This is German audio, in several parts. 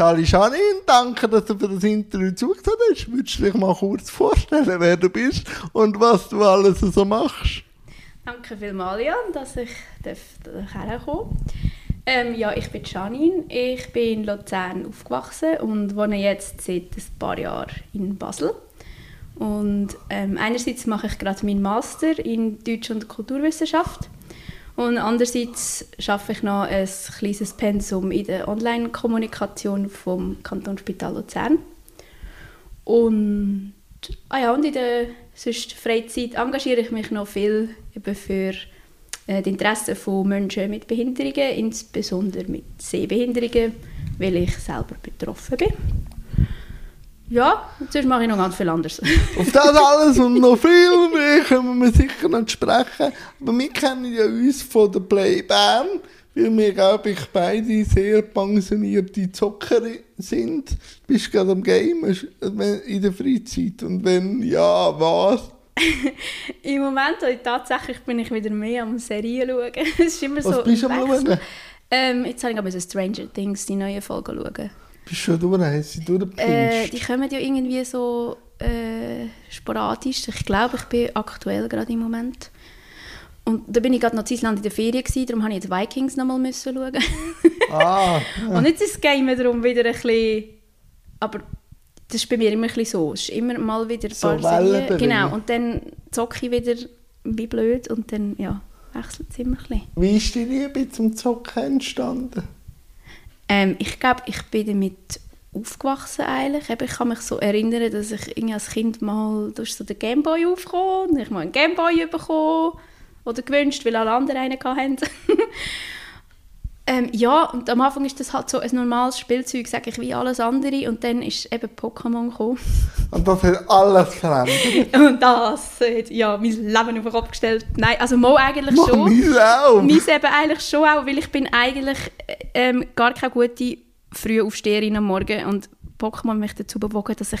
Sali Janin, danke, dass du für das Interview zugehört hast. Würdest du dich mal kurz vorstellen, wer du bist und was du alles so machst? Danke vielmals, Jan, dass ich herkommen. Ähm, ja, ich bin Janine. Ich bin in Luzern aufgewachsen und wohne jetzt seit ein paar Jahren in Basel. Und ähm, einerseits mache ich gerade meinen Master in Deutsch- und Kulturwissenschaft und andererseits schaffe ich noch ein kleines Pensum in der Online-Kommunikation vom Kanton Spital Luzern. Und, ah ja, und in der sonst Freizeit engagiere ich mich noch viel eben für äh, die Interessen von Menschen mit Behinderungen, insbesondere mit Sehbehinderungen, weil ich selber betroffen bin. Ja, und sonst mache ich noch ganz viel anderes. Auf das alles und noch viel mehr können wir sicher noch sprechen. Aber wir kennen ja uns von der Playband, weil wir, glaube ich, beide sehr pensionierte Zocker sind. Bist du gerade am Game in der Freizeit? Und wenn ja, was? Im Moment tatsächlich bin ich wieder mehr am Serien schauen. es ist immer was so bist du am schauen? Ähm, jetzt habe ich aber Stranger Things, die neue Folge schauen. Bist schon durch? Hast du durchgepinscht? Äh, die kommen ja irgendwie so äh, sporadisch. Ich glaube, ich bin aktuell gerade im Moment. Und da bin ich gerade noch in Island in der Ferien gewesen, darum habe ich jetzt Vikings nochmal müssen schauen. ah. Und jetzt ist das Game darum wieder ein bisschen... Aber das ist bei mir immer ein bisschen so. Es ist immer mal wieder ein paar so Serien. Genau, und dann zocke ich wieder wie blöd und dann, ja, wechselt es immer ein bisschen. Wie ist die Liebe zum Zocken entstanden? Ähm, ich glaube, ich bin damit aufgewachsen eigentlich. ich kann mich so erinnern, dass ich als Kind mal durch so den Gameboy aufkam und ich mal einen Gameboy bekommen oder gewünscht, weil alle anderen einen hatten. ähm, ja, und am Anfang ist das halt so ein normales Spielzeug, sage ich, wie alles andere. Und dann ist eben Pokémon gekommen. Und das hat alles verändert. und das hat ja, mein Leben auf den Kopf gestellt. Nein, also Mo eigentlich Mann, schon. Mein auch. Mein eben eigentlich schon auch, weil ich bin eigentlich ähm, gar keine gute Frühaufsteherin am Morgen und Pokémon mich dazu bewogen, dass ich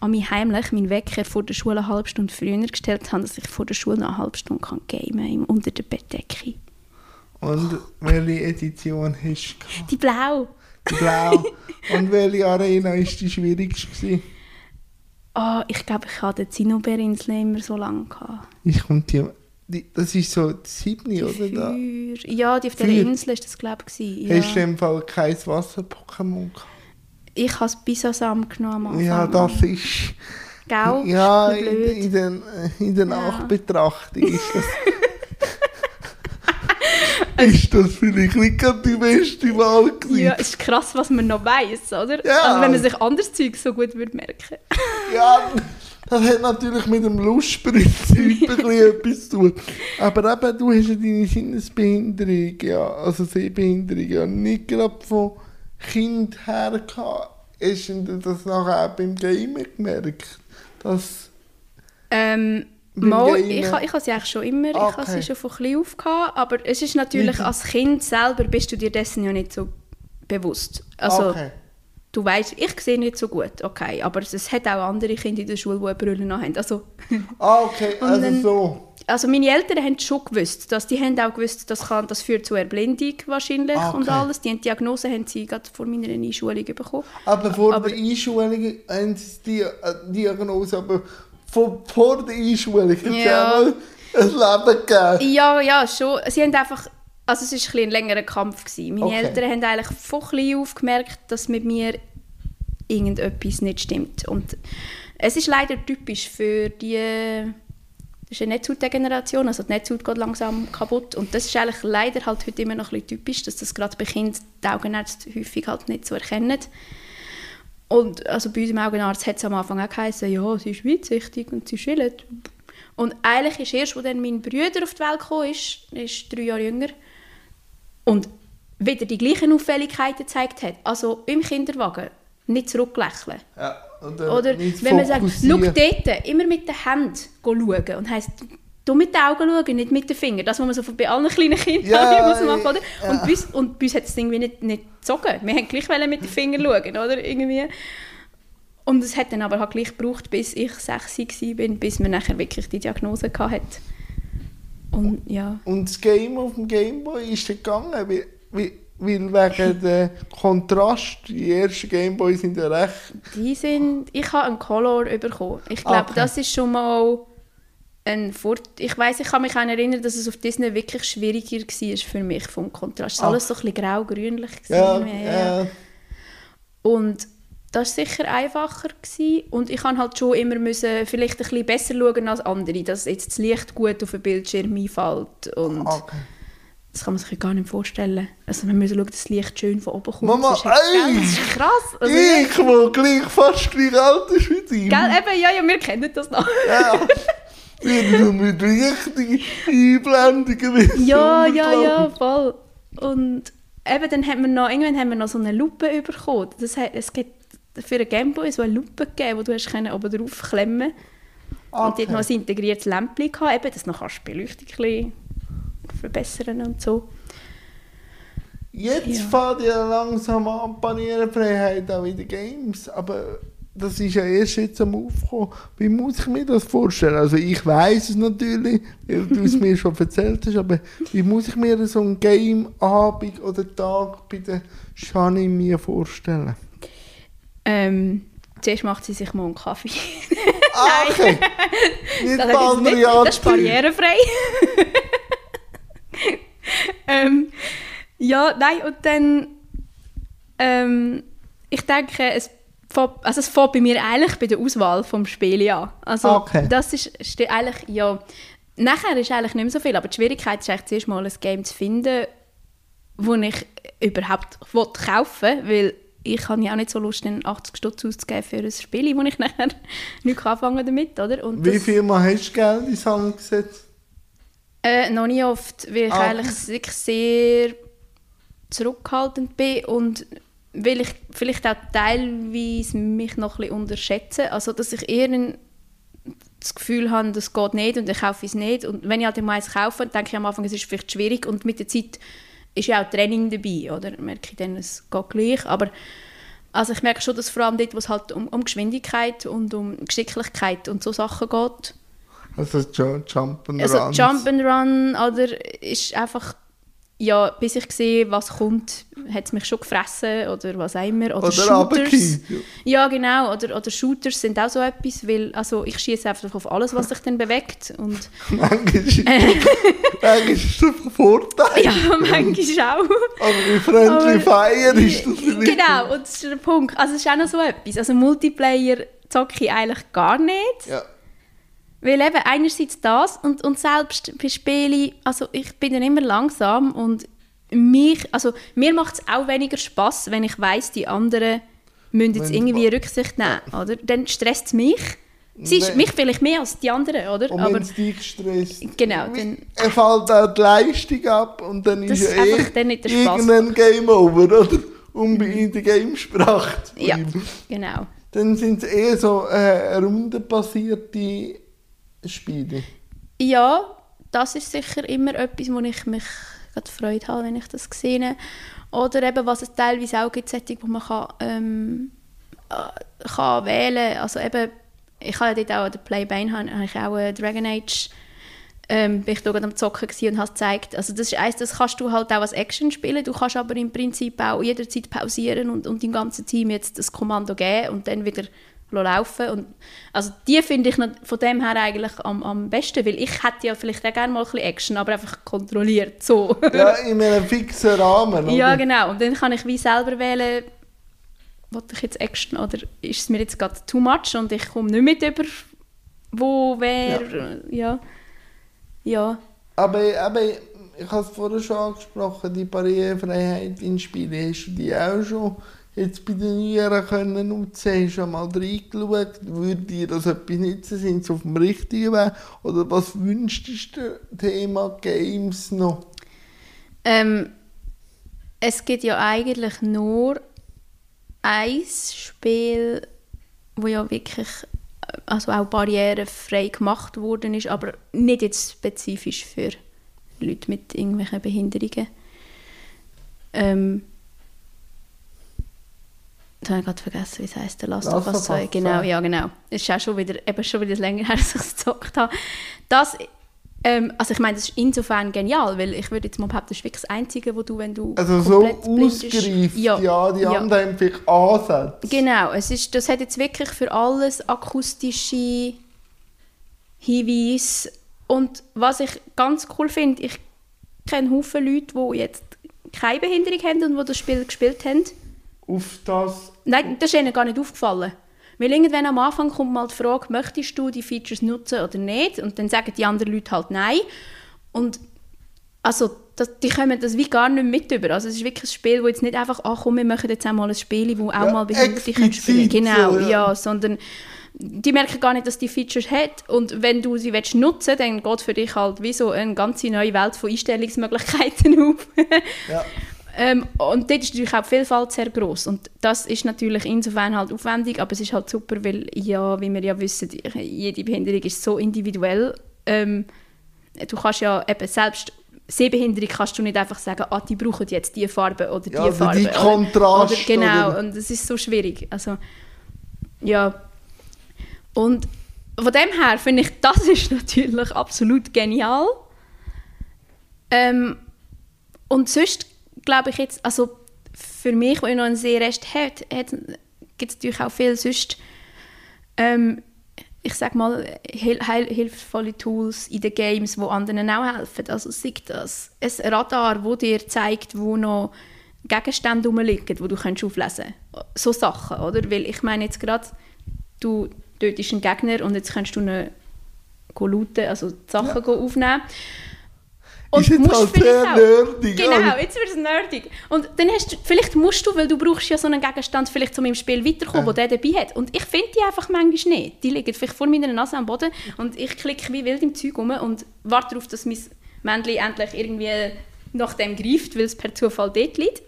an mich heimlich meinen Wecker vor der Schule eine halbe Stunde früher gestellt habe, dass ich vor der Schule eine halbe Stunde kann gamen unter der Bettdecke. Und welche Edition hast du? Die blau. Die blau. Und welche Arena war die schwierigste? Oh, ich glaube, ich hatte den Zinnoberinsel immer so lange. Gehabt. Ich die, die, das ist so die siebte, oder? Da? Ja, die auf der Insel war das, glaube ich. Ja. Hast du im Fall kein Wasser-Pokémon gehabt? Ich habe das Bisasam genommen Ja, das ist... Gell? Ja, in, in, den, in der ja. Nachbetrachtung ist das... ist das vielleicht nicht gerade die beste Wahl gewesen. Ja, ist krass, was man noch weiß, oder? Ja. Also wenn man sich anderes Zeug so gut würde merken. ja, das hat natürlich mit dem Lustprinzip etwas zu tun. Aber eben, du hast ja deine Sinnesbehinderung, ja, also Sehbehinderung, ja nicht gerade von Kind her gehabt. Hast du das nachher auch beim Gamer gemerkt? Dass ähm, Mal, ich, ich habe sie eigentlich schon immer, okay. ich habe sie schon von klein auf gehabt, aber es ist natürlich, als Kind selber bist du dir dessen ja nicht so bewusst. Also, okay. du weißt, ich sehe nicht so gut, okay, aber es hat auch andere Kinder in der Schule, die eine Brille noch haben. Also, ah, okay, also dann, so. Also meine Eltern haben schon gewusst, dass die haben auch gewusst, das, kann, das führt zu Erblindung wahrscheinlich ah, okay. und alles. Die Diagnose haben sie gerade vor meiner Einschulung bekommen. Aber vor aber, der Einschulung haben sie die äh, Diagnose aber vor, vor der Einschulung hat ja. es ein Leben gegeben. Ja, ja, schon. Sie haben einfach, also es war ein, ein längerer Kampf. Gewesen. Meine okay. Eltern haben eigentlich von klein auf gemerkt, dass mit mir irgendetwas nicht stimmt. Und es ist leider typisch für die das ist eine Netzhautdegeneration, also die Netzhaut geht langsam kaputt und das ist eigentlich leider halt heute immer noch ein bisschen typisch, dass das gerade bei Kindern die Augenärzte häufig halt nicht so erkennen. Und also bei unserem Augenarzt hat es am Anfang auch geheißen, ja, sie ist weitsichtig und sie schillt. Und eigentlich ist erst, als dann mein Bruder auf die Welt kam, ist, ist drei Jahre jünger, und wieder die gleichen Auffälligkeiten gezeigt hat. Also im Kinderwagen nicht zurücklächeln. Ja, oder, oder wenn man sagt, schau dort, immer mit den Händen schauen und heisst, du mit den Augen schauen, nicht mit den Fingern. Das, was man so bei allen kleinen Kindern ja, muss machen, oder? Ja. Und, bei uns, und bei uns hat es irgendwie nicht, nicht gezogen. Wir haben gleich mit den Fingern schauen, oder? Irgendwie. Und es hat dann aber halt gleich gebraucht, bis ich sechs war, bis man nachher wirklich die Diagnose hatte. Und, ja. Und das Game auf dem Gameboy ist dann gegangen? Weil wegen dem Kontrast, die ersten Gameboys sind ja recht... Die sind... Ich habe einen Color bekommen. Ich glaube, Okay. das ist schon mal ein Fort... Ich weiß, ich kann mich auch erinnern, dass es auf Disney wirklich schwieriger war für mich vom Kontrast. Es war Ah. alles so ein bisschen grau-grünlich. Ja, ja. Und das war sicher einfacher. Gewesen. Und ich kann halt schon immer müssen vielleicht ein bisschen besser schauen als andere, dass jetzt das Licht gut auf den Bildschirm einfällt. Und Okay. das kann man sich gar nicht vorstellen. Also man muss schauen, dass das Licht schön von oben kommt. Mama, das, ist, ey! das ist krass. Also, Ich, wo gleich fast gleich alt ist wie du. Gell, eben, ja, ja, wir kennen das noch. Ja. Wir sind mit richtigen Einblendungen. ja, ja, ja, voll. Und eben, dann haben wir noch, irgendwann haben wir noch so eine Lupe bekommen. Das hat, es gibt für einen Gameboy so eine Lupe gegeben, wo du hast können oben drauf klemmen Und die hat noch ein integriertes Lämpchen gehabt, eben, dass du noch kannst die Beleuchtung ein verbessern und so. Jetzt Ja. fährt ja langsam an die Barrierefreiheit auch in den Games, aber das ist ja erst jetzt am Aufkommen. Wie muss ich mir das vorstellen? Also ich weiß es natürlich, weil du es mir schon erzählt hast, aber wie muss ich mir so einen Game-Abend oder Tag bei der Shani mir vorstellen? Ähm, zuerst macht sie sich mal einen Kaffee. Ah, okay. Nicht Das, nicht, das ist barrierefrei. ähm, ja, nein, und dann. Ähm, ich denke, es also es fängt bei mir eigentlich bei der Auswahl vom Spiel an. Also, Okay. das ist, ist eigentlich, ja. Nachher ist eigentlich nicht mehr so viel, aber die Schwierigkeit ist eigentlich zuerst mal ein Game zu finden, das ich überhaupt kaufen will, weil ich habe ja auch nicht so Lust, dann 80 Stutz auszugeben für ein Spiel, wo ich nachher nicht anfangen damit, oder? Und Wie viel Mal hast du Geld ins Hand gesetzt? Äh, noch nie oft, weil ich Ah. eigentlich sehr zurückhaltend bin und weil ich vielleicht auch teilweise mich noch ein bisschen unterschätze. Also, dass ich eher ein, das Gefühl habe, das geht nicht und ich kaufe es nicht. Und wenn ich halt mal eins kaufe, denke ich am Anfang, es ist vielleicht schwierig und mit der Zeit ist ja auch Training dabei, oder? Merke ich dann, es geht gleich. Aber also ich merke schon, dass vor allem dort, wo es halt um, um Geschwindigkeit und um Geschicklichkeit und so Sachen geht, Also Ju- Jump'n'Runs. also Jump'n'Run oder ist einfach, ja, bis ich sehe, was kommt, hat es mich schon gefressen oder was auch immer. Oder, Oder Shooters. ja. Ja, genau. Oder, oder Shooters sind auch so etwas, weil also ich schieße einfach auf alles, was sich dann bewegt. Und Manchmal ist, manchmal ist das ein Vorteil. ja, manchmal auch. Aber wie Friendly Fire ist das nicht. Genau, und das ist der Punkt. Also es ist auch noch so etwas. Also Multiplayer zocke ich eigentlich gar nicht. Ja. Weil eben einerseits das und, und selbst bei Spielen, also ich bin dann immer langsam und mich, also mir macht es auch weniger Spaß, wenn ich weiß, die anderen müssen jetzt irgendwie Rücksicht nehmen, oder? Dann stresst es mich. Sie ist mich vielleicht mehr als die anderen, oder? Und wenn es dich gestresst. Genau, dann- Er fällt auch die Leistung ab und dann ist ja eh dann nicht der Spaß. irgendein Game Over, oder? Um in der Gamesprache zu ja, genau. Dann sind es eher so äh, rundenbasierte Spiele. Ja, das ist sicher immer etwas, wo ich mich gerade Freude habe, wenn ich das sehe. Oder eben, was es teilweise auch gibt, solche, wo man kann, ähm, äh, kann wählen kann. Also eben, ich habe ja dort auch der Playbane habe ich auch Dragon Age ähm, bin ich da am Zocken und habe es gezeigt. Also das ist eins, das kannst du halt auch als Action spielen. Du kannst aber im Prinzip auch jederzeit pausieren und, und dem ganzen Team jetzt das Kommando geben und dann wieder laufen. Und, also die finde ich von dem her eigentlich am, am besten, weil ich hätte ja vielleicht auch gerne mal ein bisschen Action, aber einfach kontrolliert, so. Ja, in einem fixen Rahmen. Oder? ja, genau. Und dann kann ich wie selber wählen, will ich jetzt Action oder ist es mir jetzt gerade too much und ich komme nicht mit über, wo, wer, ja. Ja. Aber, aber ich habe es vorher schon angesprochen, die Barrierefreiheit in Spielen. Hast du die auch schon jetzt bei den Neueren können nutzen? Hast du schon mal reingeschaut? Würde dir das etwas nützen? Sind sie auf dem richtigen Weg? Oder was wünschst du dir Thema Games noch? Ähm, es gibt ja eigentlich nur ein Spiel, wo ja wirklich also auch barrierefrei gemacht worden ist, aber nicht jetzt spezifisch für Leute mit irgendwelchen Behinderungen. Ähm, Jetzt habe ich gerade vergessen, wie es heisst, der Last, of Us of 2. Us Genau, 2. ja genau. Es ist auch schon wieder, eben schon wieder länger her, dass ich es gezockt habe. Das Ähm, also ich meine, das ist insofern genial, weil ich würde jetzt mal behaupten, das ist wirklich das Einzige, wo du, wenn du Also so ausgereift, ja, ja, die ja. anderen haben vielleicht Ansätze. Genau, es ist, das hat jetzt wirklich für alles akustische Hinweise und was ich ganz cool finde, ich kenne Haufen Leute, die jetzt keine Behinderung haben und die das Spiel gespielt haben. Auf das? Nein, das ist ihnen gar nicht aufgefallen. Weil irgendwann am Anfang kommt mal die Frage, möchtest du die Features nutzen oder nicht? Und dann sagen die anderen Leute halt nein. Und also, das, die kommen das wie gar nicht mit über. Also es ist wirklich ein Spiel, wo jetzt nicht einfach, ach komm, wir machen jetzt auch mal ein Spiel, wo auch ja, mal Behinderte können spielen Genau, ja. ja. sondern die merken gar nicht, dass die Features hat und wenn du sie willst nutzen dann geht für dich halt wie so eine ganze neue Welt von Einstellungsmöglichkeiten auf. ja. Ähm, und dort ist natürlich auch die Vielfalt sehr groß und das ist natürlich insofern halt aufwendig, aber es ist halt super, weil ja, wie wir ja wissen, jede Behinderung ist so individuell. Ähm, du kannst ja eben selbst Sehbehinderung kannst du nicht einfach sagen, ah, die brauchen jetzt diese Farbe oder diese ja, also Farbe. Die Kontrast. Oder, genau, oder? und das ist so schwierig. Also, ja. Und von dem her finde ich, das ist natürlich absolut genial. Ähm, und sonst glaube ich jetzt, also für mich, wo noch einen Sehrest hat, hat gibt es natürlich auch viel sonst, ähm, ich sage mal, hil hilfvolle Tools in den Games, die anderen auch helfen. Also sei das ein Radar, wo dir zeigt, wo noch Gegenstände rumliegen, die du kannst auflesen kannst. So Sachen, oder? Weil ich meine jetzt gerade, du tötest einen Gegner und jetzt kannst du ihn looten, also die Sachen ja. aufnehmen. Und ist jetzt halt sehr auch, nerdig. Genau, jetzt wird es nerdig. Und dann hast du, vielleicht musst du, weil du brauchst ja so einen Gegenstand, vielleicht um im Spiel weiterkommen, äh. der dabei hat. Und ich finde die einfach manchmal nicht. Die liegen vielleicht vor meiner Nase am Boden und ich klicke wie wild im Zeug rum und warte darauf, dass mein Männchen endlich irgendwie nach dem greift, weil es per Zufall dort liegt.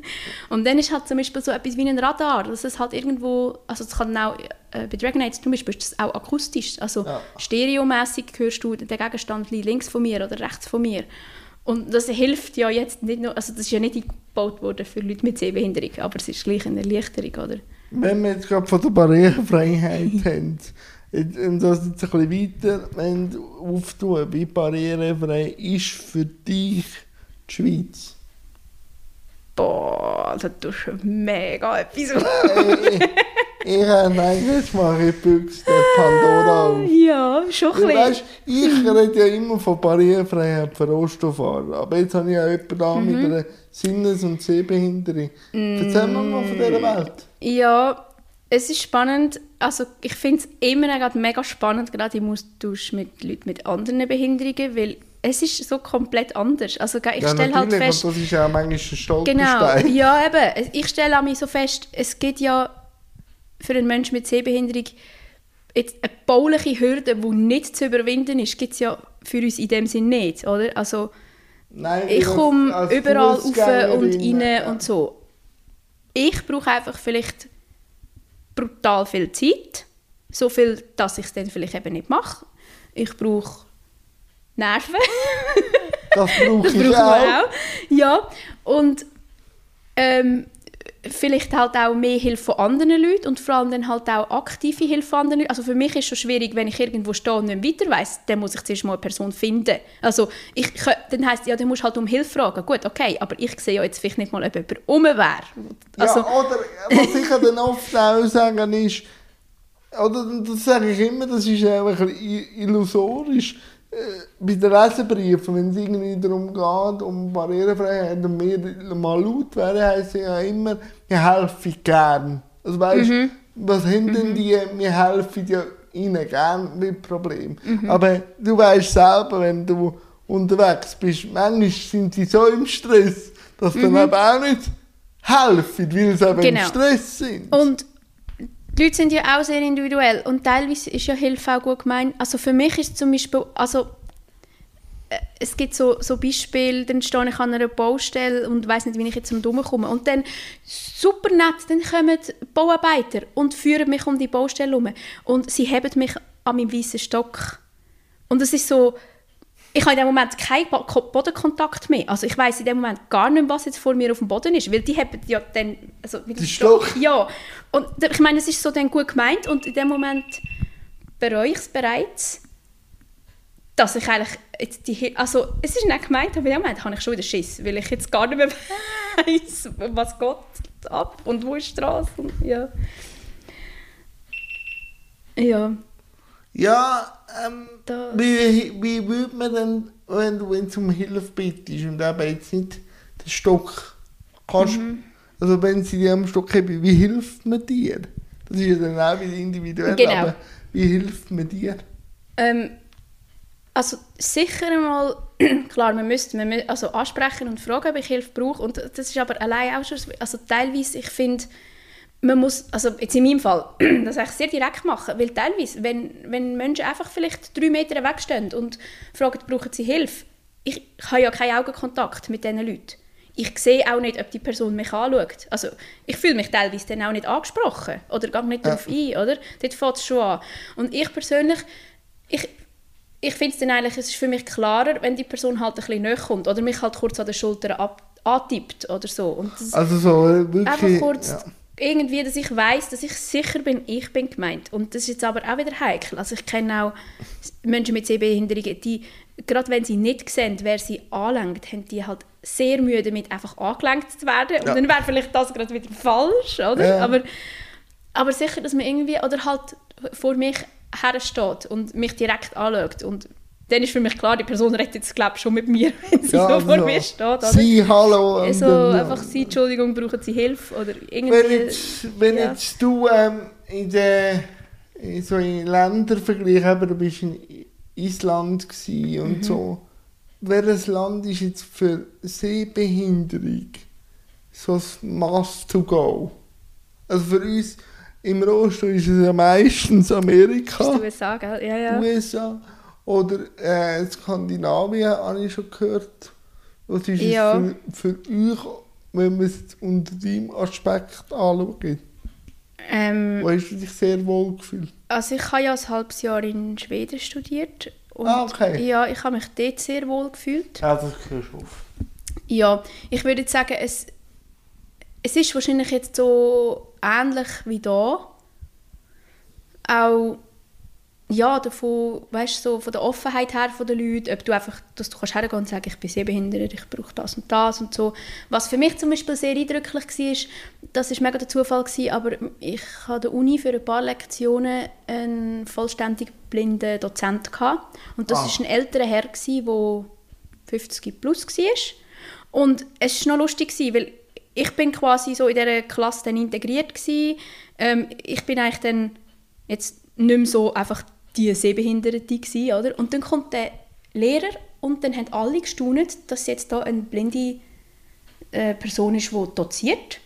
und dann ist halt zum Beispiel so etwas wie ein Radar, dass es halt irgendwo, also es kann auch, äh, bei Dragon Age zum Beispiel ist das auch akustisch, also ja. stereomäßig hörst du den Gegenstand links von mir oder rechts von mir. Und das hilft ja jetzt nicht nur, also das ist ja nicht eingebaut worden für Leute mit Sehbehinderung, aber es ist gleich eine Erleichterung, oder? Wenn wir jetzt gerade von der Barrierefreiheit haben, und das jetzt ein bisschen weiter auftun, wie barrierefrei ist für dich die Schweiz? Boah, da tust du mega etwas ich, ich habe eigentlich mal gebüxt, der Pandora auf. Ja, schon ein bisschen. ich rede ja immer von Barrierefreiheit für Rohstofffahrer. Aber jetzt habe ich auch jemanden da mhm. mit einer Sinnes- und Sehbehinderung. Mhm. Erzähl mal von dieser Welt. Ja, es ist spannend. Also ich finde es immer mega spannend, gerade im Austausch mit Leuten mit anderen Behinderungen, weil es ist so komplett anders. Also ich ja, stelle halt fest... das ist ja auch manchmal ein Stolperstein. Genau, ja eben. Ich stelle mich so fest, es gibt ja für einen Menschen mit Sehbehinderung jetzt eine bauliche Hürde, die nicht zu überwinden ist, gibt es ja für uns in dem Sinn nicht, oder? Also Nein, ich komme überall rauf und rein ja. und so. Ich brauche einfach vielleicht brutal viel Zeit. So viel, dass ich es dann vielleicht eben nicht mache. Ich brauche Nerven. das brauche ich auch. auch. Ja, und ähm, vielleicht halt auch mehr Hilfe von anderen Leuten und vor allem dann halt auch aktive Hilfe von anderen Leuten. Also für mich ist es schon schwierig, wenn ich irgendwo stehe und nicht weiter weiss, dann muss ich zuerst mal eine Person finden. Also ich, dann heisst ja, dann musst du halt um Hilfe fragen. Gut, okay, aber ich sehe ja jetzt vielleicht nicht mal, ob jemand um wäre. Also, ja, oder was ich dann oft auch sagen ist, oder das sage ich immer, das ist auch ein bisschen illusorisch, bei den Leserbriefen, wenn es irgendwie darum geht, um Barrierefreiheit und wir mal laut werden, heisst es ja immer, wir helfen gern. Also weißt, mhm. was haben denn mhm. die, wir helfen ja ihnen gern mit Problemen. Mhm. Aber du weißt selber, wenn du unterwegs bist, manchmal sind sie so im Stress, dass mhm. dann eben auch nicht helfen, weil sie eben genau. im Stress sind. Und die Leute sind ja auch sehr individuell und teilweise ist ja Hilfe auch gut gemeint. Also für mich ist zum Beispiel, also äh, es gibt so, so Beispiele, dann stehe ich an einer Baustelle und weiß nicht, wie ich jetzt zum Dummen komme. Und dann, super nett, dann kommen Bauarbeiter und führen mich um die Baustelle herum. Und sie haben mich an meinem weißen Stock. Und es ist so, ich habe in dem Moment keinen Bodenkontakt mehr. Also ich weiß in dem Moment gar nicht, was jetzt vor mir auf dem Boden ist, weil die haben ja dann, also mit dem Stock. Ja, und ich meine, es ist so dann gut gemeint und in dem Moment bereue ich es bereits, dass ich eigentlich jetzt die, also es ist nicht gemeint, aber ja, gemeint, habe ich schon wieder Schiss, weil ich jetzt gar nicht mehr weiß, was geht ab und wo ist die Straße und ja. Ja. Ja, ähm, Da- wie, wie würde man denn, wenn du wenn um Hilfe bittest und eben jetzt nicht den Stock kannst, Mhm. also wenn sie dir am Stock haben, wie hilft man dir? Das ist ja dann auch wieder individuell, Genau. aber wie hilft man dir? Ähm, also sicher einmal, klar, man müsste man mü also ansprechen und fragen, ob ich Hilfe brauche. Und das ist aber allein auch schon, also teilweise, ich finde, man muss, also jetzt in meinem Fall, das eigentlich sehr direkt machen, weil teilweise, wenn, wenn Menschen einfach vielleicht drei Meter wegstehen und fragen, brauchen sie Hilfe, ich, ich habe ja keinen Augenkontakt mit diesen Leuten. Ich sehe auch nicht, ob die Person mich anschaut. Also ich fühle mich teilweise dann auch nicht angesprochen oder gehe nicht Ja. darauf ein, oder? Dort fängt es schon an. Und ich persönlich, ich, ich finde es dann eigentlich, es ist für mich klarer, wenn die Person halt ein bisschen näher kommt oder mich halt kurz an der Schulter ab, antippt oder so. Und das, Also so äh, wirklich... einfach kurz ja. Irgendwie, dass ich weiß, dass ich sicher bin, ich bin gemeint. Und das ist jetzt aber auch wieder heikel. Also ich kenne auch Menschen mit Sehbehinderungen, die, gerade wenn sie nicht sehen, wer sie anlenkt, haben die halt sehr Mühe damit, einfach angelenkt zu werden. Und Ja. dann wäre vielleicht das gerade wieder falsch, oder? Ja. Aber, aber sicher, dass man irgendwie, oder halt vor mich hersteht und mich direkt anschaut. Und dann ist für mich klar, die Person redet jetzt, glaube ich, schon mit mir, wenn sie Ja, so vor also, mir steht. Oder? Sie, hallo. und so dann, ja. einfach sie, Entschuldigung, brauchen sie Hilfe oder irgendwie... Wenn jetzt, wenn ja. jetzt du ähm, in den in so in Ländervergleich, eben, du bist in Island und Mhm. so. Welches Land ist jetzt für Sehbehinderung so das Must to go? Also für uns im Rosten ist es ja meistens Amerika. Die USA, gell? Ja, ja. USA oder äh, Skandinavien, habe ich schon gehört. Was ist Ja. es für, für euch, wenn man es unter deinem Aspekt anschaut? Ähm, Wo hast du dich sehr wohl gefühlt? also ich habe ja ein halbes Jahr in Schweden studiert. Und Ah, okay. Ja, ich habe mich dort sehr wohl gefühlt. Ja, das hörst du auf. Ja, ich würde jetzt sagen, es, es ist wahrscheinlich jetzt so ähnlich wie da. Auch ja, davon, weißt, so von der Offenheit her von den Leuten, ob du einfach, dass du kannst hergehen und sagen, ich bin sehbehindert, ich brauche das und das und so. Was für mich zum Beispiel sehr eindrücklich war, das war mega der Zufall, gewesen, aber ich hatte der Uni für ein paar Lektionen einen vollständig blinden Dozent. Gehabt. Und das Ah. war ein älterer Herr, der 50 plus war. Und es war noch lustig, gewesen, weil ich bin quasi so in dieser Klasse dann integriert gewesen. Ähm, ich bin eigentlich dann jetzt nicht mehr so einfach die Sehbehinderte gewesen, oder? Und dann kommt der Lehrer und dann haben alle gestaunt, dass jetzt da eine blinde äh, Person ist, die doziert.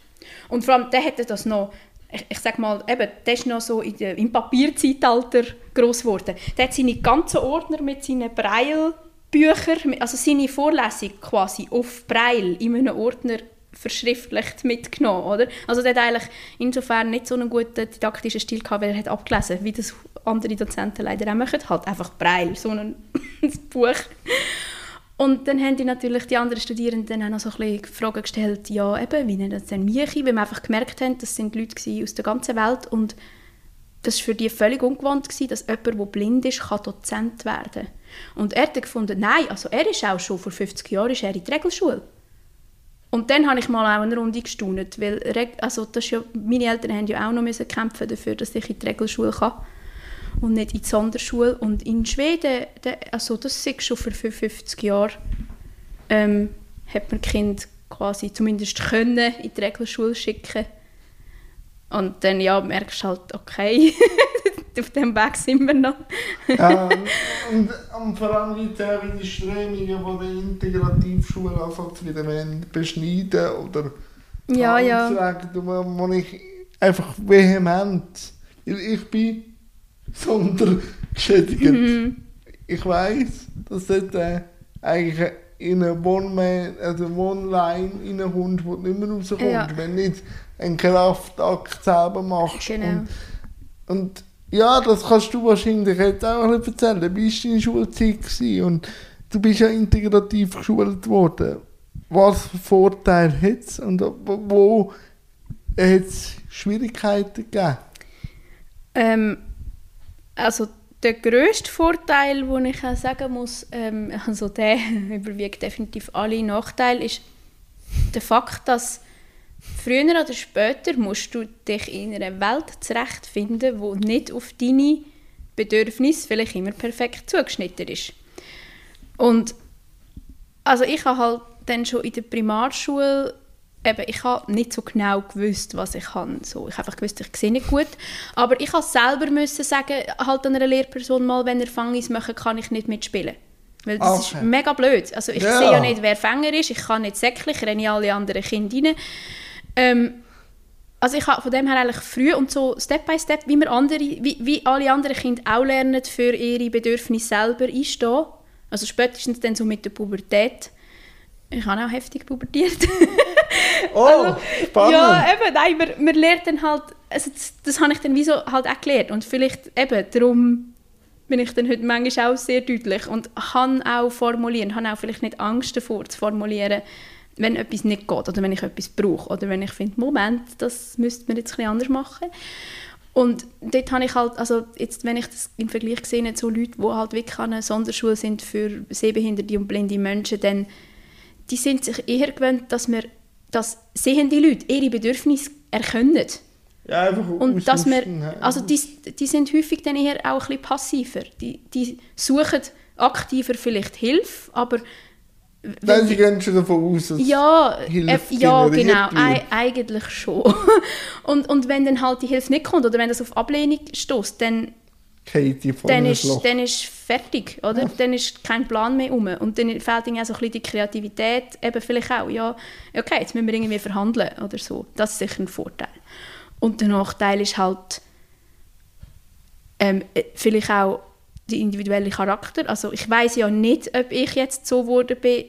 Und vor allem, der hätte das noch, ich, ich sag mal, eben, der ist noch so in der, im Papierzeitalter gross geworden. Der hat seine ganzen Ordner mit seinen Braille-Büchern, also seine Vorlesung quasi auf Braille in einem Ordner verschriftlicht mitgenommen, oder? Also der hat eigentlich insofern nicht so einen guten didaktischen Stil gehabt, weil er hat abgelesen, wie das andere Dozenten leider auch machen, halt einfach Braille, so ein Buch. Und dann haben die natürlich die anderen Studierenden auch noch so ein bisschen Fragen gestellt, ja eben, wie nennt das denn Michi, weil wir einfach gemerkt haben, das sind Leute aus der ganzen Welt und das war für die völlig ungewohnt, gewesen, dass jemand, der blind ist, kann Dozent werden Und er hat gefunden, nein, also er ist auch schon vor 50 Jahren ist er in die Regelschule. Und dann habe ich mal auch eine Runde gestaunt, weil also das ja, meine Eltern haben ja auch noch müssen kämpfen dafür, dass ich in die Regelschule kann und nicht in die Sonderschule. Und in Schweden, also das ist schon vor 55 Jahren, ähm, hat man die Kinder quasi zumindest können in die Regelschule schicken. Und dann ja, merkst du halt, okay, auf dem Weg sind wir noch. ja, und, und vor allem es auch wieder Strömungen, die die Integrativschule anfangs wieder wollen beschneiden oder Ja, ja. Sagen, wo ich einfach vehement, ich bin sondergeschädigt. Mhm. Ich weiß, dass dort äh, eigentlich in eine One-Man, also One-Line in einen Hund, der nicht mehr rauskommt, Ja. wenn nicht einen Kraftakt selber machst. Genau. Und, und ja, das kannst du wahrscheinlich jetzt auch ein bisschen erzählen. Wie war deine Schulzeit? Gewesen? Und du bist ja integrativ geschult worden. Was für Vorteile hat es und wo, wo hat es Schwierigkeiten gegeben? Ähm, also der grösste Vorteil, den ich sagen muss, ähm, also der überwiegt definitiv alle Nachteile, ist der Fakt, dass früher oder später musst du dich in einer Welt zurechtfinden, wo nicht auf deine Bedürfnisse vielleicht immer perfekt zugeschnitten ist. Und also ich habe halt dann schon in der Primarschule eben, ich habe nicht so genau gewusst, was ich kann. So, ich habe einfach gewusst, ich sehe nicht gut. Aber ich musste selber müssen sagen, halt einer Lehrperson mal, wenn er Fangis machen kann ich nicht mitspielen. Weil das okay. ist mega blöd. Also ich ja. sehe ja nicht, wer Fänger ist, ich kann nicht säcklich, ich renne alle anderen Kinder rein. Ähm, also ich habe von dem her eigentlich früh und so Step by Step, wie, wir andere, wie, wie alle anderen Kinder auch lernen, für ihre Bedürfnisse selber einstehen. Also spätestens dann so mit der Pubertät. Ich habe auch heftig pubertiert. oh, also, spannend. Ja, eben, nein, man, man lernt dann halt, also das, das habe ich dann wieso halt auch gelernt. Und vielleicht eben, darum bin ich dann heute manchmal auch sehr deutlich und kann auch formulieren, habe auch vielleicht nicht Angst davor zu formulieren, wenn etwas nicht geht oder wenn ich etwas brauche oder wenn ich finde, Moment, das müsste man jetzt ein bisschen anders machen. Und dort habe ich halt, also jetzt, wenn ich das im Vergleich sehe, so Leute, die halt wirklich an einer Sonderschule sind für sehbehinderte und blinde Menschen, dann die sind sich eher gewöhnt, dass wir, dass sehende Leute ihre Bedürfnisse erkennen. Ja, einfach und dass wir, also die, die sind häufig dann eher auch ein bisschen passiver. Die, die suchen aktiver vielleicht Hilfe, aber Nein, sie gehen schon davon aus, dass ja, Hilfe äh, ja genau, e eigentlich schon. und, und wenn dann halt die Hilfe nicht kommt oder wenn das auf Ablehnung stößt, dann, dann, ist, dann ist fertig, oder? Ja. Dann ist kein Plan mehr um. Und dann fehlt ihnen auch so ein bisschen die Kreativität, eben vielleicht auch, ja, okay, jetzt müssen wir irgendwie verhandeln oder so. Das ist sicher ein Vorteil. Und der Nachteil ist halt ähm, äh, vielleicht auch der individuelle Charakter. Also ich weiß ja nicht, ob ich jetzt so wurde bin,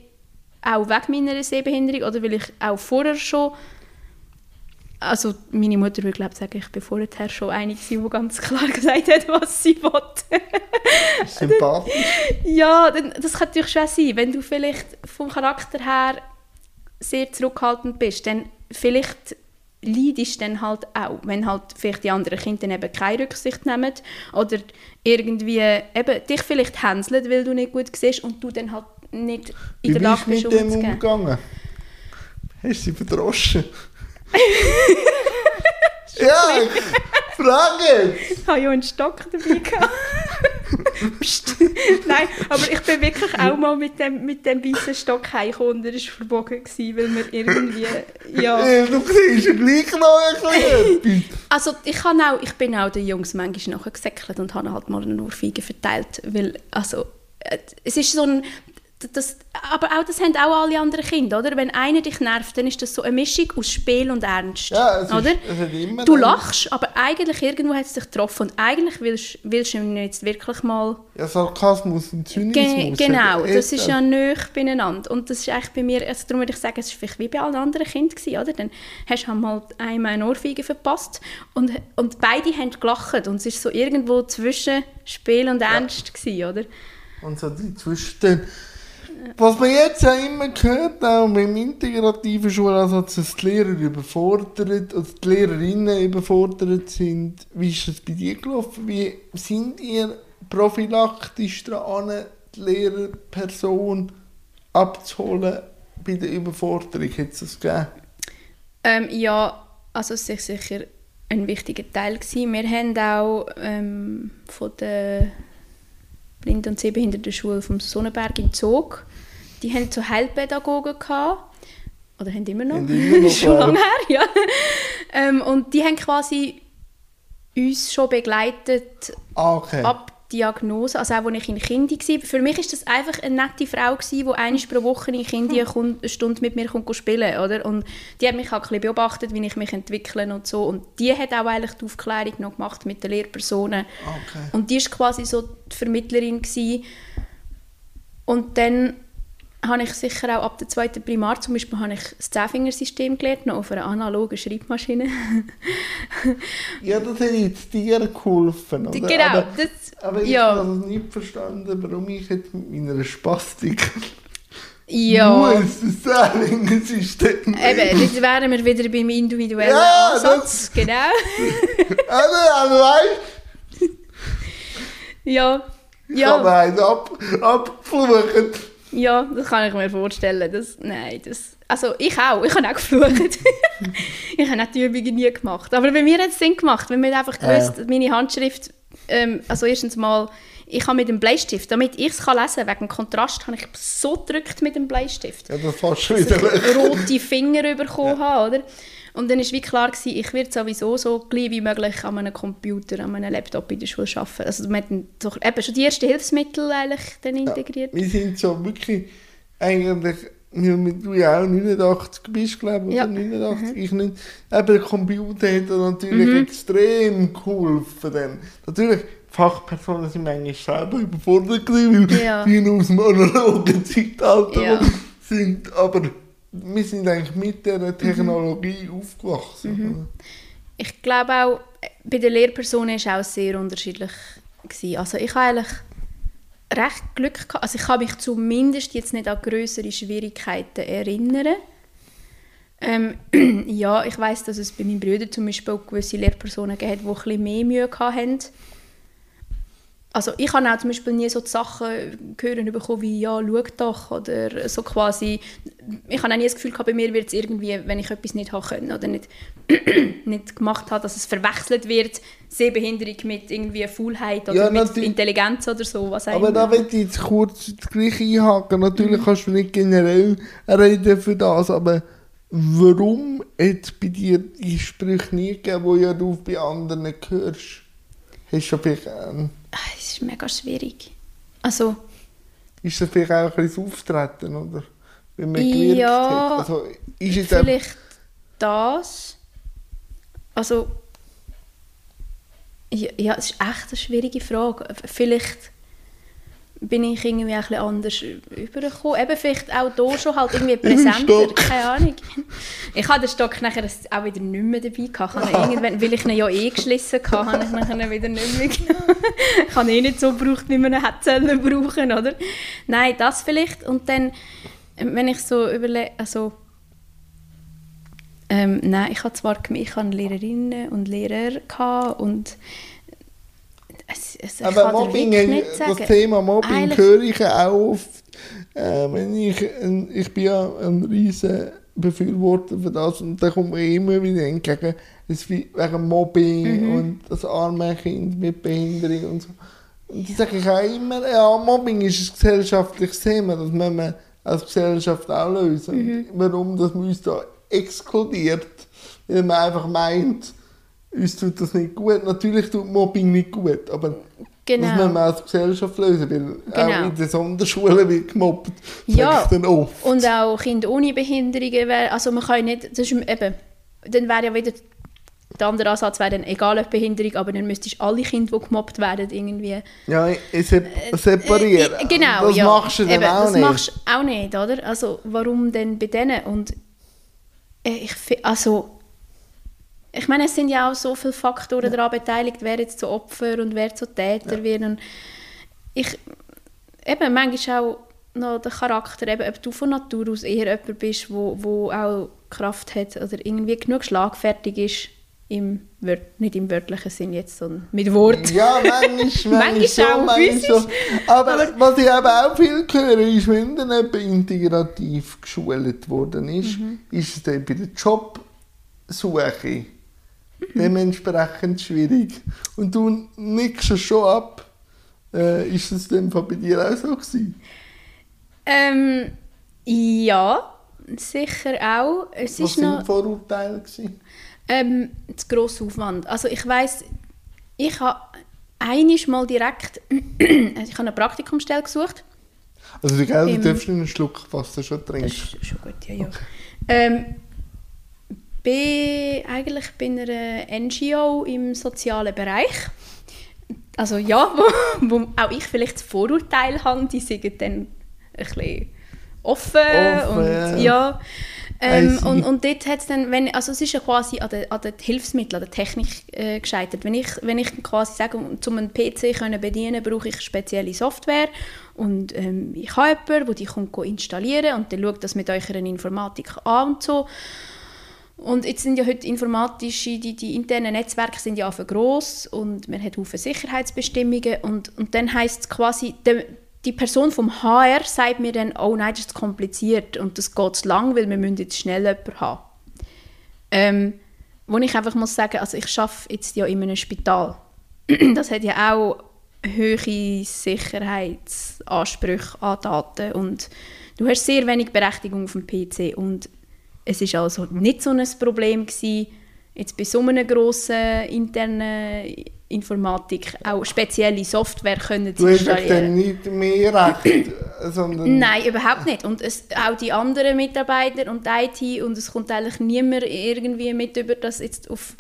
auch wegen meiner Sehbehinderung oder weil ich auch vorher schon also meine Mutter würde glaube sagen, ich bin vorher schon eine die ganz klar gesagt hat, was sie will. Sympathisch. ja, das kann natürlich schon sein, wenn du vielleicht vom Charakter her sehr zurückhaltend bist, dann vielleicht leidest dann halt auch, wenn halt vielleicht die anderen Kinder eben keine Rücksicht nehmen oder irgendwie eben dich vielleicht hänseln, weil du nicht gut siehst und du dann halt nicht in der Lage bist, mit dem umgegangen? Hast du sie verdroschen? Ja, ich frage. Ich habe ja einen Stock dabei gehabt. Nein, aber ich bin wirklich auch mal mit dem, mit dem weißen Stock heimgekommen und er war verbogen, gewesen, weil wir irgendwie, ja... ja du siehst ja gleich noch ein bisschen Also ich, kann auch, ich bin auch den Jungs manchmal nachher gesäckelt und habe halt mal eine Ohrfeige verteilt, weil, also, äh, es ist so ein das, aber auch das haben auch alle anderen Kinder, oder? Wenn einer dich nervt, dann ist das so eine Mischung aus Spiel und Ernst, ja, es oder? Ist, es du lachst, aber eigentlich irgendwo hat es dich getroffen und eigentlich willst, willst du ihn jetzt wirklich mal... Ja, Sarkasmus und Zynismus. Ge genau, das ist ja nicht beieinander und das ist eigentlich bei mir, also darum würde ich sagen, es war vielleicht wie bei allen anderen Kindern, gewesen, oder? Dann hast du halt mal einmal eine Ohrfeige verpasst und, und beide haben gelacht und es war so irgendwo zwischen Spiel und Ernst, ja. gewesen, oder? Und so zwischen was man jetzt ja immer gehört, auch beim integrativen Schulansatz, dass die Lehrer überfordert, also die Lehrerinnen überfordert sind. Wie ist das bei dir gelaufen? Wie sind ihr prophylaktisch daran, die Lehrperson abzuholen bei der Überforderung? Hat es das? Ähm, ja, also es war sicher ein wichtiger Teil. Gewesen. Wir haben auch ähm, von der Blind- und Sehbehindertenschule vom Sonnenberg im Zug die haben so Heilpädagogen gehabt. Oder haben immer noch? Haben immer noch schon lange her, ja. ähm, und die haben quasi uns schon begleitet ah, okay. ab Diagnose, also auch als ich in Kindi war. Für mich war das einfach eine nette Frau, gewesen, die einmal pro Woche in Kindi hm. eine Stunde mit mir kommt spielen oder? Und die hat mich auch ein beobachtet, wie ich mich entwickle und so. Und die hat auch eigentlich die Aufklärung noch gemacht mit den Lehrpersonen. Okay. Und die war quasi so die Vermittlerin. Gewesen. Und dann habe ich sicher auch ab der zweiten Primar zum Beispiel habe ich das Zehnfingersystem gelernt, noch auf einer analogen Schreibmaschine. ja, das hat jetzt dir geholfen, oder? Genau. Aber, das, aber ich ja. habe nicht verstanden, warum ich jetzt mit meiner Spastik ja. muss das Zehnfingersystem Eben, jetzt wären wir wieder beim individuellen ja, Ansatz, das, genau. also, also weißt Ja. Ich Ja. habe einen ab, abgeflucht. Ja, das kann ich mir vorstellen. Das, nein, das, also ich auch. Ich habe auch geflucht. ich habe auch die Übungen nie gemacht. Aber bei mir hat es Sinn gemacht, weil mir einfach Ja. gewusst, meine Handschrift, ähm, also erstens mal, ich habe mit dem Bleistift, damit ich es lesen kann, wegen Kontrast, habe ich so gedrückt mit dem Bleistift. Ja, das fast dass wieder. ich rote Finger bekommen habe, oder? Und dann war wie klar, gewesen, ich werde sowieso so gleich wie möglich an einem Computer, an einem Laptop in der Schule arbeiten. Also wir hatten doch eben schon die ersten Hilfsmittel eigentlich dann integriert. Wir sind so wirklich eigentlich, du ja auch 89 bist, glaube ich, Ja. oder 89, ich nicht. Eben der Computer hat natürlich Mhm. extrem geholfen. Dann. Natürlich, Fachpersonen sind manchmal selber überfordert gewesen, weil Ja. die aus dem analogen Zeitalter Ja. sind. Aber wir sind eigentlich mit dieser Mhm. Technologie aufgewachsen. Ich glaube auch, bei den Lehrpersonen war es auch sehr unterschiedlich. Gewesen. Also ich habe eigentlich recht Glück gehabt. Also ich kann mich zumindest jetzt nicht an größere Schwierigkeiten erinnern. Ähm, ja, ich weiß, dass es bei meinen Brüdern zum Beispiel auch gewisse Lehrpersonen gab, die ein bisschen mehr Mühe hatten. Also ich habe auch zum Beispiel nie so die Sachen hören bekommen wie «Ja, schau doch» oder so quasi... Ich habe auch nie das Gefühl gehabt, bei mir wird es irgendwie, wenn ich etwas nicht haben können oder nicht, nicht gemacht habe, dass es verwechselt wird, Sehbehinderung mit irgendwie Faulheit oder Ja, mit. Intelligenz oder so, was Aber da will ich jetzt kurz gleich einhaken. Natürlich Mhm. kannst du nicht generell reden für das, aber warum hat es bei dir die Sprüche nie gegeben, die ja du bei anderen hörst? Hast du vielleicht, ähm, Es ist mega schwierig. Also, ist das vielleicht auch ein bisschen Auftreten, oder? Wenn man gewirkt Ja, hat. Also, ist es einfach- vielleicht das. Also, ja, ja, es ist echt eine schwierige Frage. Vielleicht bin ich irgendwie ein bisschen anders übergekommen. Eben vielleicht auch hier schon halt irgendwie präsenter, keine Ahnung. Ich hatte den Stock nachher auch wieder nicht mehr dabei gehabt. Ich habe ihn irgendwann, weil ich ihn ja eh geschlissen hatte, habe ich ihn nachher wieder nicht mehr genommen. ich habe ihn eh nicht so gebraucht, wie man ihn hätte brauchen, oder? Nein, das vielleicht. Und dann, wenn ich so überlege, also ähm, nein, ich habe zwar ich hatte Lehrerinnen und Lehrer gehabt und es, es, ich Aber Mobbing, äh, das sagen. Thema Mobbing Eigentlich- höre ich auch oft. Äh, wenn ich, ich bin ja ein riesen Befürworter für das und da kommt mir immer wieder entgegen, es wegen Mobbing Mhm. und das arme Kind mit Behinderung und so. Und da sage ich auch immer, ja, Mobbing ist ein gesellschaftliches Thema, das müssen wir als Gesellschaft auch lösen. Mhm. Warum das uns da exkludiert, weil man einfach meint, uns tut das nicht gut. Natürlich tut Mobbing nicht gut, aber das Genau. müssen wir als Gesellschaft lösen, weil auch Genau. in den Sonderschulen wird gemobbt. Ja. Und auch Kinder ohne Behinderungen, also man kann nicht, das ist eben, dann wäre ja wieder, der andere Ansatz wäre dann, egal ob Behinderung, aber dann müsstest du alle Kinder, die gemobbt werden, irgendwie... Ja, sep separieren. Äh, genau, Das ja. machst du dann Eben, auch das nicht. machst du auch nicht, oder? Also warum denn bei denen? Und äh, ich also ich meine, es sind ja auch so viele Faktoren daran beteiligt, wer jetzt zu Opfer und wer zu Täter wird. Und ich, eben, manchmal auch noch der Charakter, eben, ob du von Natur aus eher jemand bist, wo, wo auch Kraft hat oder irgendwie genug schlagfertig ist, im Wör nicht im wörtlichen Sinn jetzt, sondern mit Wort. Ja, manchmal, manchmal, so, auch manchmal so. Aber, was ich eben auch viel höre, ist, wenn dann jemand integrativ geschult worden ist, Mhm. ist es dann bei der Jobsuche. Dementsprechend schwierig. Und du nickst schon ab. Äh, ist es dann bei dir auch so gewesen? Ähm, ja, sicher auch. Es Was ist sind noch Vorurteile gewesen? ähm, zu grosser Aufwand. Also ich weiß, ich habe einiges mal direkt, ich habe eine Praktikumsstelle gesucht. Also du, gell, du darfst nicht einen Schluck Wasser schon Das trinken. ist schon gut, ja, ja. Ähm, bin eigentlich bei einer NGO im sozialen Bereich. Also ja, wo, wo auch ich vielleicht das Vorurteil habe, die sind dann ein bisschen offen, Offen, und ja. Ähm, und, und dort hat es dann, wenn, also es ist ja quasi an den, an den Hilfsmitteln, an der Technik äh, gescheitert. Wenn ich, wenn ich quasi sage, um einen PC können bedienen brauche ich spezielle Software und ähm, ich habe jemanden, der die kommt installieren und der schaut das mit eurer Informatik an und so. Und jetzt sind ja heute informatische, die, die internen Netzwerke sind ja für gross und man hat viele Sicherheitsbestimmungen und, und dann heißt es quasi, die, die Person vom HR sagt mir dann, oh nein, das ist kompliziert und das geht zu lang, weil wir müssen jetzt schnell jemanden haben. Ähm, wo ich einfach muss sagen, also ich arbeite jetzt ja in einem Spital. das hat ja auch hohe Sicherheitsansprüche an Daten und du hast sehr wenig Berechtigung auf dem PC und es ist also nicht so ein Problem gewesen, jetzt bei so einer grossen internen Informatik auch spezielle Software können zu installieren. Du hast dann nicht mehr Recht, sondern... Nein, überhaupt nicht. Und es, auch die anderen Mitarbeiter und die IT und es kommt eigentlich niemand irgendwie mit über, dass jetzt auf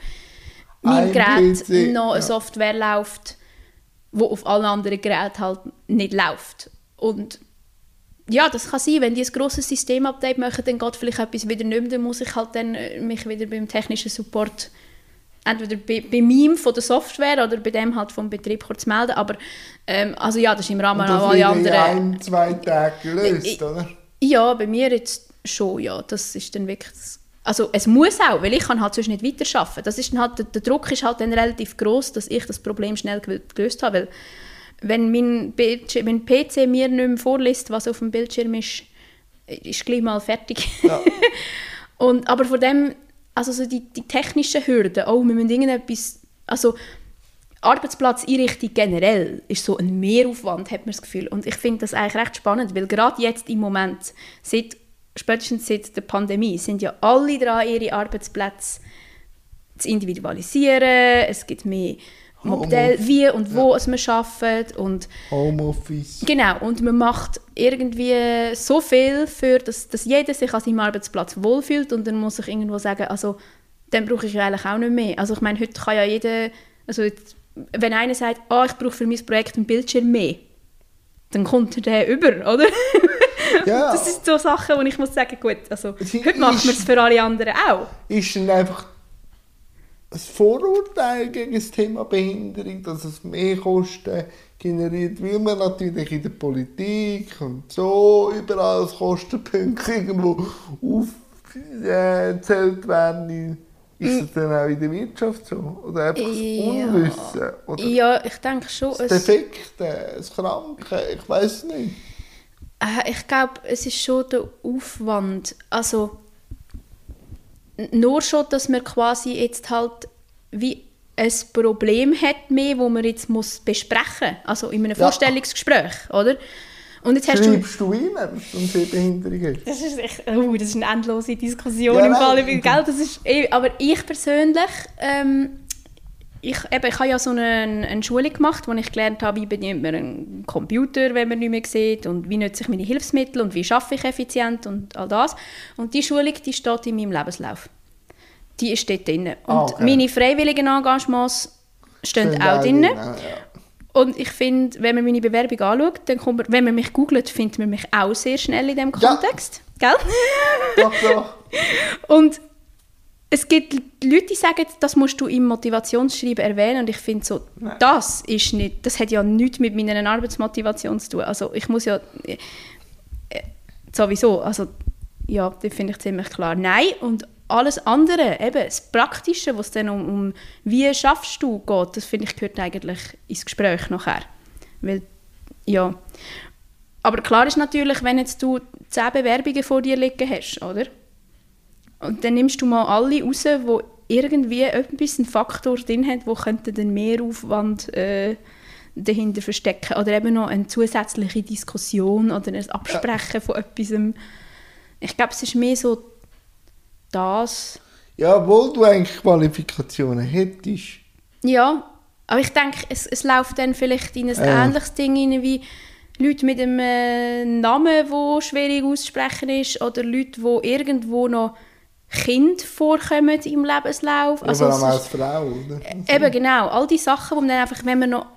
meinem Gerät noch eine Software läuft, die auf allen anderen Geräten halt nicht läuft. Und ja, das kann sein, wenn die ein grosses Systemupdate machen, dann geht vielleicht etwas wieder nicht mehr, dann muss ich halt dann äh, mich wieder beim technischen Support entweder bei, bei meinem von der Software oder bei dem halt vom Betrieb kurz melden, aber ähm, also ja, das ist im Rahmen von alle anderen... ein, zwei Tage gelöst, äh, oder? Ja, bei mir jetzt schon, ja, das ist dann wirklich... Also es muss auch, weil ich kann halt sonst nicht weiterarbeiten. Das ist halt, der Druck ist halt dann relativ groß, dass ich das Problem schnell gelöst habe, weil wenn mein, Bildschirm, mein PC mir nicht mehr vorliest, was auf dem Bildschirm ist, ist gleich mal fertig. Ja. und, aber von dem, also so die, die technischen Hürden, oh, wir müssen irgendetwas, also Arbeitsplatzeinrichtung generell ist so ein Mehraufwand, hat man das Gefühl. Und ich finde das eigentlich recht spannend, weil gerade jetzt im Moment, seit, spätestens seit der Pandemie, sind ja alle dran, ihre Arbeitsplätze zu individualisieren. Es gibt mehr Modell, wie und wo ja. es man arbeitet und Homeoffice. Genau, und man macht irgendwie so viel für, dass, dass jeder sich an seinem Arbeitsplatz wohlfühlt und dann muss ich irgendwo sagen, also dann brauche ich eigentlich auch nicht mehr. Also ich meine, heute kann ja jeder, also jetzt, wenn einer sagt, oh, ich brauche für mein Projekt einen Bildschirm mehr, dann kommt er den über, oder? Ja. Das sind so Sachen, wo ich muss sagen, gut, also heute machen wir es für alle anderen auch. Ist dann einfach ein Vorurteil gegen das Thema Behinderung, dass es mehr Kosten generiert, weil man natürlich in der Politik und so überall als Kostenpunkt irgendwo aufgezählt werden. Ist das dann auch in der Wirtschaft so? Oder einfach das ja. Unwissen? Oder ja, ich denke schon. Das Defekte, das Kranke, ich weiß nicht. Äh, ich glaube, es ist schon der Aufwand. Also, nur schon, dass man quasi jetzt halt wie ein Problem hat mehr, wo man jetzt muss besprechen muss, also in einem ja. Vorstellungsgespräch, oder? Und jetzt hast Schreibst du, du rein, dass du eine Sehbehinderung hast? Das ist, echt, oh, das ist eine endlose Diskussion ja, im Fall über Geld. Das ist, eh, aber ich persönlich, ähm, ich, eben, ich habe ja so eine, eine Schulung gemacht, wo ich gelernt habe, wie bedient man einen Computer, wenn man nicht mehr sieht und wie nutze ich meine Hilfsmittel und wie schaffe ich effizient und all das. Und die Schulung, die steht in meinem Lebenslauf die ist dort drin. Und ah, okay. meine freiwilligen Engagements stehen Stimmt auch drin. Ja. Und ich finde, wenn man meine Bewerbung anschaut, dann kommt man, wenn man mich googelt, findet man mich auch sehr schnell in diesem Kontext. Ja. Gell? Doch, doch. Und es gibt Leute, die sagen, das musst du im Motivationsschreiben erwähnen und ich finde so, Nein. das ist nicht, das hat ja nichts mit meiner Arbeitsmotivation zu tun. Also ich muss ja äh, sowieso, also ja, das finde ich ziemlich klar. Nein und alles andere, eben das Praktische, was dann um, um wie schaffst du geht, das finde ich gehört eigentlich ins Gespräch nachher. Weil, ja. Aber klar ist natürlich, wenn jetzt du zehn Bewerbungen vor dir liegen hast, oder? Und dann nimmst du mal alle raus, wo irgendwie etwas, einen Faktor drin hat, wo könnte den Mehraufwand äh, dahinter verstecken oder eben noch eine zusätzliche Diskussion oder ein Absprechen ja. von etwas. Ich glaube, es ist mehr so das. Ja, obwohl du eigentlich Qualifikationen hättest. Ja, aber ich denke, es, es läuft dann vielleicht in ein äh. ähnliches Ding rein, wie Leute mit einem äh, Namen, der schwierig auszusprechen ist, oder Leute, die irgendwo noch Kind vorkommen im Lebenslauf. Also, vor als Frau, oder? Eben, genau. All die Sachen, wo man dann einfach, wenn man noch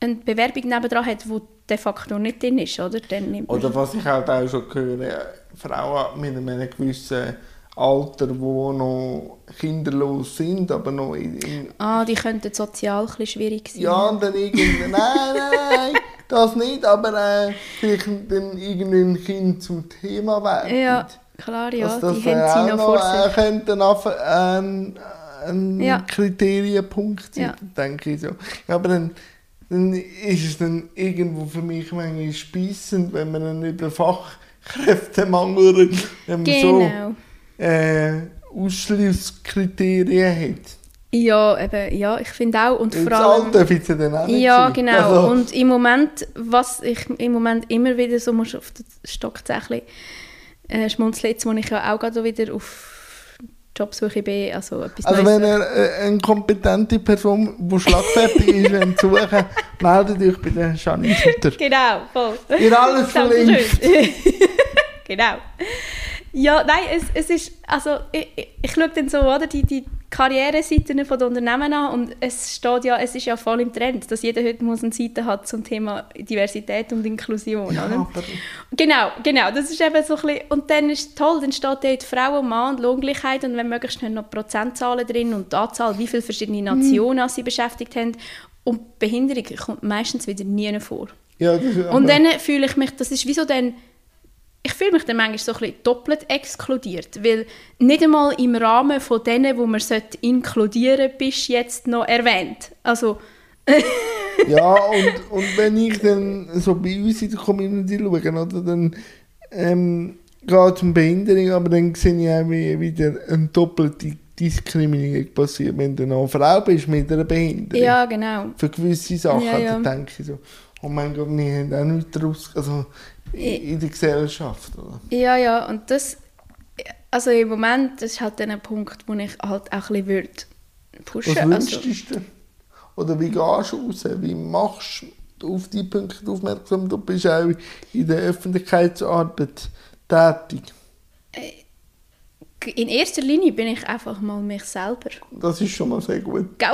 eine Bewerbung nebendran hat, die de facto nicht drin ist, oder? Dann nimmt oder was ich halt auch schon höre, Frauen mit einem gewissen Alter, die noch kinderlos sind, aber noch in, in Ah, die könnten sozial ein schwierig sein. Ja, und dann irgendwie, nein, nein, das nicht, aber äh, vielleicht dann irgendwie ein Kind zum Thema werden. Ja, Klar, ja, das die haben sie auch noch vor noch sich. äh, könnte noch ein, ein Ja. Kriterienpunkt sein, Ja. denke ich so. Ja, aber dann, dann ist es dann irgendwo für mich manchmal speissend, wenn man dann über Fachkräftemangel man Genau. so äh, Ausschlusskriterien hat. Ja, eben, ja, ich finde auch. Und vor das allem... Alte darf ja dann auch nicht Ja, sein. genau. Also, Und im Moment, was ich im Moment immer wieder so muss auf den Stockzächli äh, schmunzeln, jetzt, wo ich ja auch gerade wieder auf Jobsuche bin, also etwas also Neues wenn ihr äh, eine kompetente Person, die schlagfertig ist, wenn suchen, meldet euch bei der Janine Sutter. Genau, voll. Ihr alles verlinkt. Genau. Ja, nein, es, es ist, also ich, ich, ich schaue dann so, oder, die, die Karriereseiten von den Unternehmen an und es steht ja, es ist ja voll im Trend, dass jeder heute muss eine Seite hat zum Thema Diversität und Inklusion, Ja, oder? Genau, genau, das ist eben so ein bisschen, und dann ist es toll, dann steht dort Frau und Mann Lohngleichheit und wenn möglichst noch Prozentzahlen drin und die Anzahl, wie viele verschiedene Nationen sie beschäftigt haben und Behinderung kommt meistens wieder nie vor. ja, Und dann fühle ich mich, das ist wie so dann, ich fühle mich dann manchmal so ein bisschen doppelt exkludiert, weil nicht einmal im Rahmen von denen, wo man sollte inkludieren bist jetzt noch erwähnt. Also, Ja, und, und wenn ich dann so bei uns in der Community schaue, oder, dann ähm, geht es um Behinderung, aber dann sehe ich auch wie- wieder eine doppelte Diskriminierung passiert, wenn du noch eine Frau bist mit einer Behinderung. ja, genau. Für gewisse Sachen, Ja, ja. dann denke ich so, oh mein Gott, wir haben auch nichts daraus, also in, der Gesellschaft. Oder? Ja, ja, und das, also im Moment, das ist halt ein Punkt, wo ich halt auch ein bisschen würde pushen Was also, wünschst du? Oder wie gehst du raus? Wie machst du auf die Punkte aufmerksam? Du bist auch in der Öffentlichkeitsarbeit tätig. In erster Linie bin ich einfach mal mich selber. Das ist schon mal sehr gut. Gell?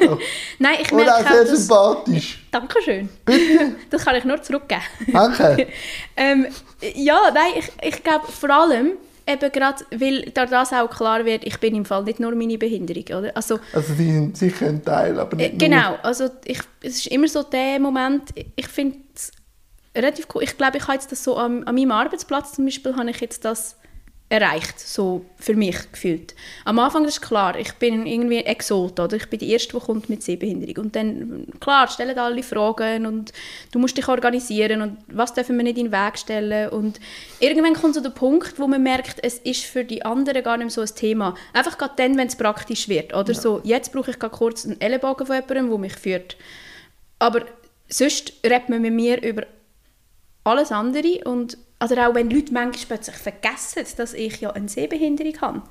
Ja. Nein, ich merke auch sehr dass... sympathisch. Dankeschön. Bitte? Das kann ich nur zurückgeben. Danke. ähm, ja, nein, ich, ich glaube vor allem, eben gerade, weil da das auch klar wird, ich bin im Fall nicht nur meine Behinderung, oder? Also, Also die sind sicher ein Teil, aber nicht genau, also ich, es ist immer so der Moment, ich finde es relativ cool, ich glaube, ich habe jetzt das so an, an meinem Arbeitsplatz zum Beispiel, habe ich jetzt das erreicht, so für mich gefühlt. Am Anfang ist klar, ich bin irgendwie Exot, oder? Ich bin die Erste, die kommt mit Sehbehinderung. Und dann, klar, stellen alle Fragen und du musst dich organisieren und was dürfen wir nicht in den Weg stellen. Und irgendwann kommt so der Punkt, wo man merkt, es ist für die anderen gar nicht mehr so ein Thema. Einfach gerade dann, wenn es praktisch wird, oder? So, jetzt brauche ich gerade kurz einen Ellenbogen von jemandem, der mich führt. Aber sonst redet man mit mir über alles andere und also auch wenn Leute manchmal plötzlich vergessen, dass ich ja eine Sehbehinderung habe.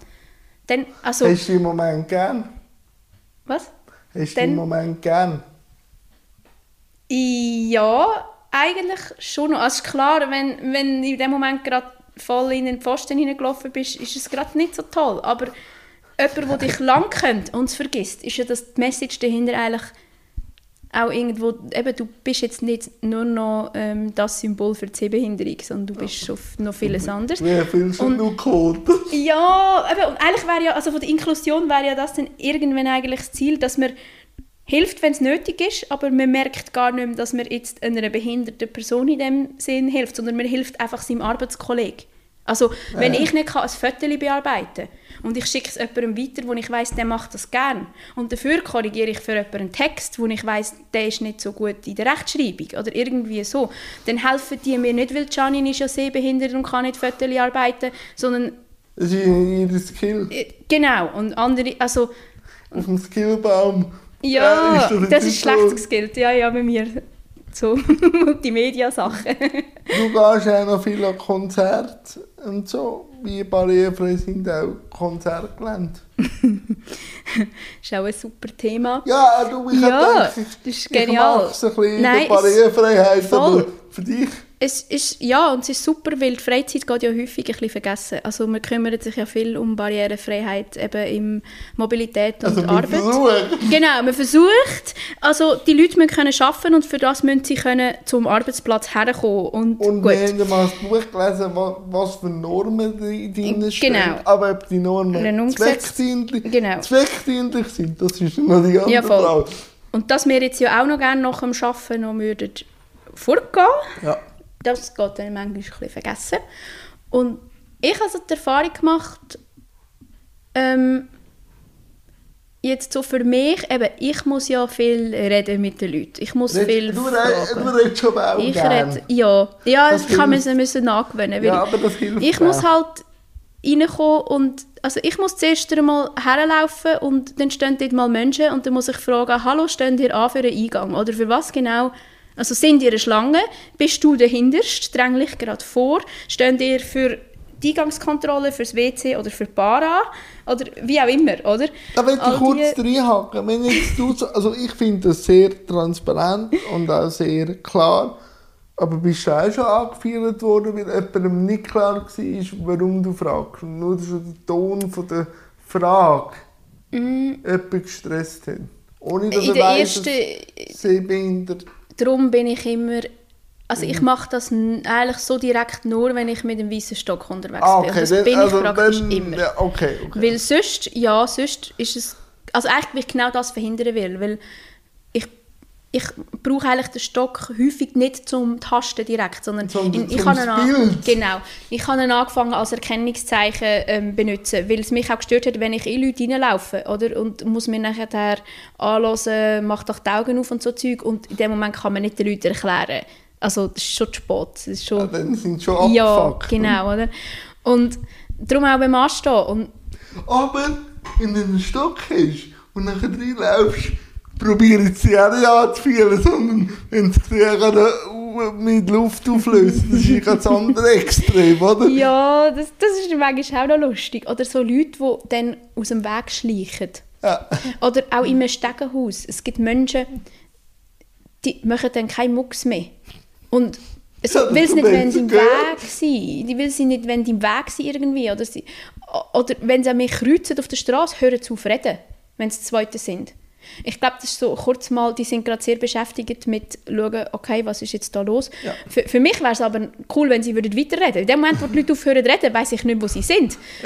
Dann, also, Hast du im Moment gern? was? Hast du im Moment gern? Ja, eigentlich schon noch. Also ist klar, wenn, wenn du in dem Moment gerade voll in den Pfosten hineingelaufen bist, ist es gerade nicht so toll. Aber jemand, der dich lang kennt und es vergisst, ist ja das die Message dahinter eigentlich auch irgendwo, eben, du bist jetzt nicht nur noch ähm, das Symbol für die Sehbehinderung, sondern du bist schon noch vieles anderes. Wie viel schon Und- du geholt? Ja, eben, und eigentlich wäre ja, also von der Inklusion wäre ja das dann irgendwann eigentlich das Ziel, dass man hilft, wenn es nötig ist, aber man merkt gar nicht mehr, dass man jetzt einer behinderten Person in dem Sinn hilft, sondern man hilft einfach seinem Arbeitskollegen. Also, wenn Ja. ich nicht kann, ein Foto bearbeiten und ich schicke es jemandem weiter, wo ich weiß, der macht das gern und dafür korrigiere ich für jemanden einen Text, wo ich weiß, der ist nicht so gut in der Rechtschreibung oder irgendwie so, dann helfen die mir nicht, weil Janine ist ja sehbehindert und kann nicht Foto arbeiten, sondern Das ist ihr Skill. äh, Genau, und andere, also, Auf dem Skillbaum. ja, Äh, ist das, ist schlecht so? geskillt, ja, ja, bei mir, so Multimedia-Sachen. Du gehst auch noch viel an Konzerte und so. Wie barrierefrei sind auch Konzertgelände? ist auch ein super Thema. Ja, du, ich Ja, ich, das ist ich genial. mag's ein bisschen Nein, Barrierefreiheit, aber für dich... Es ist, ja, und es ist super, weil die Freizeit geht ja häufig ein bisschen vergessen. Also man kümmert sich ja viel um Barrierefreiheit, eben in Mobilität und Also Arbeit. versuchen. Genau, man versucht, also die Leute müssen können arbeiten und für das müssen sie können zum Arbeitsplatz herkommen und, Und gut. wir haben mal ein Buch gelesen, wa- was für Normen drin Genau. stehen. Aber ob die Normen zweckdienlich, Genau. zweckdienlich sind, das ist noch die andere Ja. Frage. Und dass wir jetzt ja auch noch gerne nach dem Arbeiten noch würden fortgehen Ja. Das geht dann manchmal ein bisschen vergessen. Und ich habe so die Erfahrung gemacht, ähm, jetzt so für mich, eben, ich muss ja viel reden mit den Leuten. Ich muss Red- viel du, fragen. du redest schon auch Ich rede, ja. Ja, Das hilft. müssen, müssen angewöhnen. Ja, aber das hilft ich muss auch. halt reinkommen und also ich muss zuerst einmal herlaufen und dann stehen dort mal Menschen und dann muss ich fragen, hallo, stehen ihr an für einen Eingang? Oder für was genau? Also sind ihr eine Schlange? Bist du dahinterst? Dräng dich gerade vor? Stehen ihr für die Eingangskontrolle, fürs WC oder für an? Oder wie auch immer, oder? Da will ich All kurz die- reinhaken. Wenn jetzt du so, also ich finde das sehr transparent und auch sehr klar. Aber bist du auch schon angefeiert worden, weil jemandem nicht klar war, warum du fragst? Und nur schon der Ton von der Frage Mm, jemanden gestresst hat. Ohne dass in er ersten, dass sie behindert darum bin ich immer also Mhm. ich mache das eigentlich so direkt nur, wenn ich mit dem weißen Stock unterwegs Ah, bin. okay. Und das bin also ich praktisch dann- immer. Ja, okay, okay. Weil sonst, ja, sonst ist es, also eigentlich, weil ich genau das verhindern will, weil ich, ich brauche eigentlich den Stock häufig nicht zum Tasten direkt, sondern in, ich zum habe ihn an-. Genau, ich habe ihn angefangen als Erkennungszeichen ähm, benutzen, weil es mich auch gestört hat, wenn ich in Leute reinlaufe, oder, und muss mir nachher anhören, mach doch die Augen auf und so Zeug, und in dem Moment kann man nicht den Leuten erklären, also das ist schon zu spät, das ist schon Ja, dann sind schon ja, abgefuckt. genau, oder? Und darum auch beim Anstehen. Und Aber wenn du einen Stock hast und nachher reinlaufst, probieren sie auch nicht anzufühlen, sondern wenn sie sich gerade mit Luft auflösen, das ist ein ganz anderes Extrem, oder? ja, das, das ist manchmal auch noch lustig. Oder so Leute, die dann aus dem Weg schleichen. Ja. Oder auch in einem Stegenhaus. Es gibt Menschen, die machen dann keinen Mucks mehr. Und so, Ja, weil sie nicht wenn sie im. Weg sind. Die will sie nicht wenn sie im Weg sind irgendwie. Oder, sie, oder wenn sie mich kreuzen auf der Straße, hören sie auf reden, wenn sie Zweite sind. Ich glaube, das ist so kurz mal, die sind gerade sehr beschäftigt mit schauen, okay, was ist jetzt da los. Ja. Für, für mich wäre es aber cool, wenn sie würden weiterreden. In dem Moment, wo die Leute aufhören zu reden, weiß ich nicht, wo sie sind.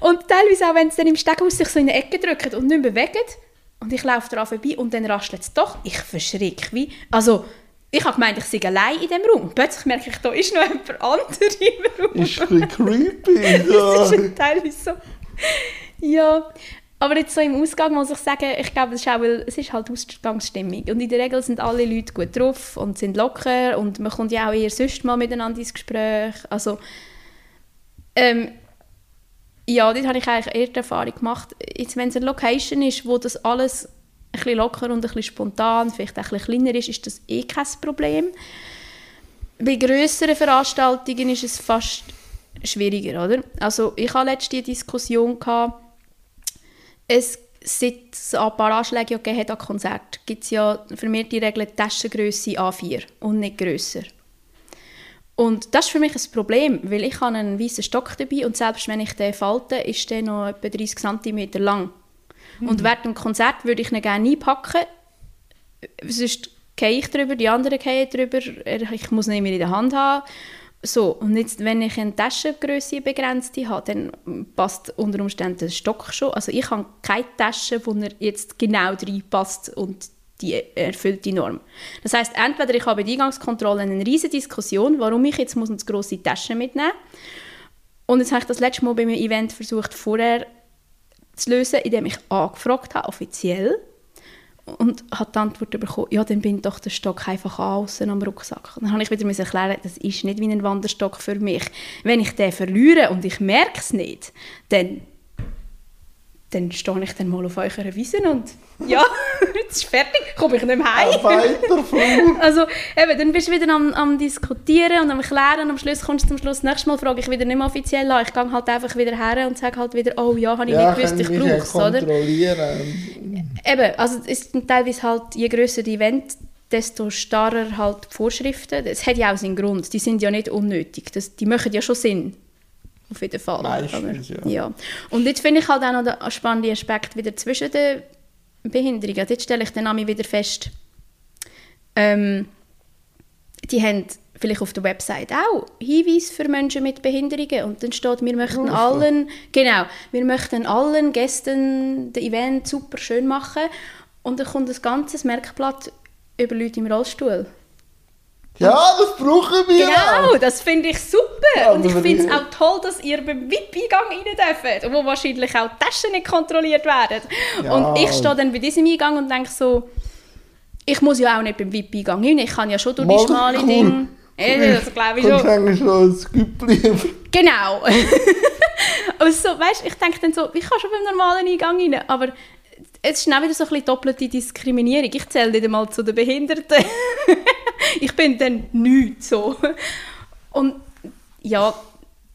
Und teilweise auch, wenn sie dann im Steghaus sich so in eine Ecke drücken und nicht mehr bewegen und ich laufe daran vorbei und dann raschelt es doch, ich verschrecke wie. Also, ich habe gemeint, ich sei allein in dem Raum. Plötzlich merke ich, da ist noch jemand anderes im Raum. Ist ein creepy. Das Ja. ist teilweise so. Ja, aber jetzt so im Ausgang muss ich sagen, ich glaube, es ist, auch, weil es ist halt Ausgangsstimmung. Und in der Regel sind alle Leute gut drauf und sind locker und man kommt ja auch eher sonst mal miteinander ins Gespräch. Also, ähm, ja, dort habe ich eigentlich eher die Erfahrung gemacht. Jetzt, wenn es eine Location ist, wo das alles ein bisschen locker und ein bisschen spontan, vielleicht auch ein bisschen kleiner ist, ist das eh kein Problem. Bei grösseren Veranstaltungen ist es fast schwieriger, oder? Also ich hatte letzte Diskussion, gehabt, es seit es ein paar Anschläge ja hat an Konzert, gibt es ja für mich die Regel Taschengröße A4 und nicht grösser. Und das ist für mich ein Problem, weil ich habe einen weißen Stock dabei und selbst wenn ich den falte, ist der noch etwa 30 cm lang. Und während dem Konzert würde ich ihn gerne einpacken, sonst gehe ich drüber, die anderen gehen drüber, ich muss ihn immer in der Hand haben. So, und jetzt, wenn ich eine Taschengröße begrenzte habe, dann passt unter Umständen der Stock schon. Also ich habe keine Tasche, wo er jetzt genau reinpasst und die erfüllt die Norm. Das heißt, entweder ich habe bei der Eingangskontrolle eine riesige Diskussion, warum ich jetzt muss eine grosse Tasche mitnehmen. Und jetzt habe ich das letzte Mal bei einem Event versucht, vorher zu lösen, indem ich angefragt habe, offiziell, und habe die Antwort bekommen, ja, dann bin doch der Stock einfach außen am Rucksack. Dann habe ich wieder erklären, das ist nicht wie ein Wanderstock für mich. Wenn ich den verliere und ich merke es nicht, dann, dann stehe ich dann mal auf eurer Wiese und ja, jetzt ist fertig, komme ich nicht mehr heim. Ein weiter. Also eben, dann bist du wieder am, am Diskutieren und am Erklären und am Schluss kommst du zum Schluss, nächstes Mal frage ich wieder nicht mehr offiziell an, ich gehe halt einfach wieder her und sage halt wieder, oh ja, habe ich Ja, nicht gewusst, ich brauche es, oder? kontrollieren. Eben, also es ist teilweise halt, je grösser die Event, desto starrer halt die Vorschriften. Das hat ja auch seinen Grund, die sind ja nicht unnötig, das, die machen ja schon Sinn. Auf jeden Fall. Meistens, Aber, ja. Und jetzt finde ich halt auch noch den spannenden Aspekt wieder zwischen den Behinderungen. Dort stelle ich dann einmal wieder fest, ähm, die haben vielleicht auf der Website auch Hinweise für Menschen mit Behinderungen und dann steht, wir möchten allen, genau, wir möchten allen Gästen das Event super schön machen und dann kommt ein ganzes Merkblatt über Leute im Rollstuhl. Ja, das brauchen wir Genau, auch. das finde ich super. Ja, und ich finde es ich- auch toll, dass ihr beim VIP-Eingang rein dürft, wo wahrscheinlich auch die Taschen nicht kontrolliert werden. Ja. Und ich stehe dann bei diesem Eingang und denke so, ich muss ja auch nicht beim VIP-Eingang hin, ich kann ja schon durch die Mal schmale cool. Dinge. Ja, das glaube ich schon. eigentlich schon ein Güppli. Genau. aber so, weißt, ich denke dann so, ich kann schon beim normalen Eingang rein, aber es ist auch wieder so ein bisschen doppelte Diskriminierung. Ich zähle nicht einmal zu den Behinderten. ich bin dann nichts so. Und ja,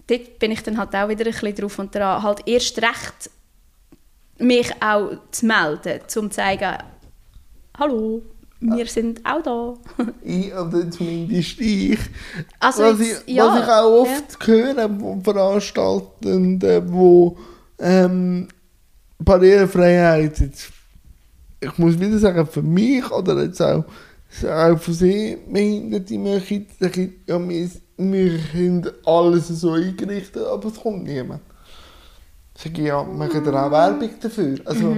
dort bin ich dann halt auch wieder ein bisschen drauf und dran, halt erst recht mich auch zu melden, um zu zeigen, hallo, wir sind auch da. Ich, oder zumindest ich. Also was, jetzt- ich ja, was ich auch oft höre von Veranstaltenden, die ähm, Barrierefreiheit, jetzt, ich muss wieder sagen, für mich oder jetzt auch, auch für sie, Behinderte, möchten, sagen, ja, wir, wir haben alles so eingerichtet, aber es kommt niemand. Ich, ja, machen ihr auch Werbung dafür? Also,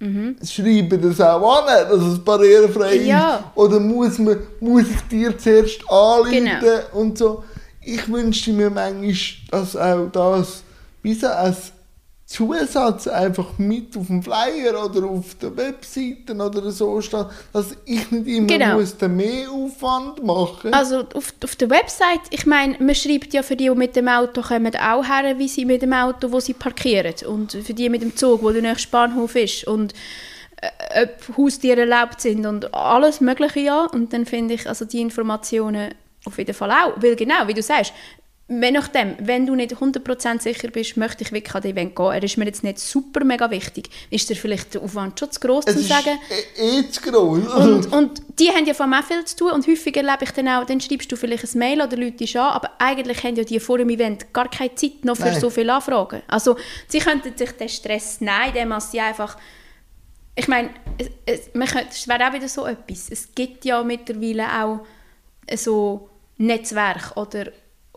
Mhm. schreiben das auch an, dass es barrierefrei Ja. ist? Oder muss, man, muss ich dir zuerst anrufen Genau. und so? Ich wünschte mir manchmal, dass auch das wie so als Zusatz einfach mit auf dem Flyer oder auf der Webseite oder so steht, dass ich nicht immer Genau. muss den Mehraufwand machen Also auf, auf der Website, ich meine, man schreibt ja für die, die mit dem Auto kommen, auch her, wie sie mit dem Auto, wo sie parkieren. Und für die mit dem Zug, wo der nächste Bahnhof ist. Und äh, ob Haustiere erlaubt sind und alles Mögliche, ja. Und dann finde ich, also die Informationen auf jeden Fall auch. Weil genau, wie du sagst, wenn, nachdem, wenn du nicht 100% sicher bist, möchte ich wirklich an das Event gehen. Er ist mir jetzt nicht super mega wichtig. Ist dir vielleicht der Aufwand schon zu gross, es zu sagen? eh, eh zu gross. Und, und die haben ja vor allem auch viel zu tun und häufig erlebe ich dann auch, dann schreibst du vielleicht ein Mail oder Leute an, aber eigentlich haben ja die vor dem Event gar keine Zeit noch für Nein. so viele Anfragen. Also sie könnten sich den Stress nehmen, indem sie einfach ich meine, es, es, man könnte, es wäre auch wieder so etwas. Es gibt ja mittlerweile auch so Netzwerk oder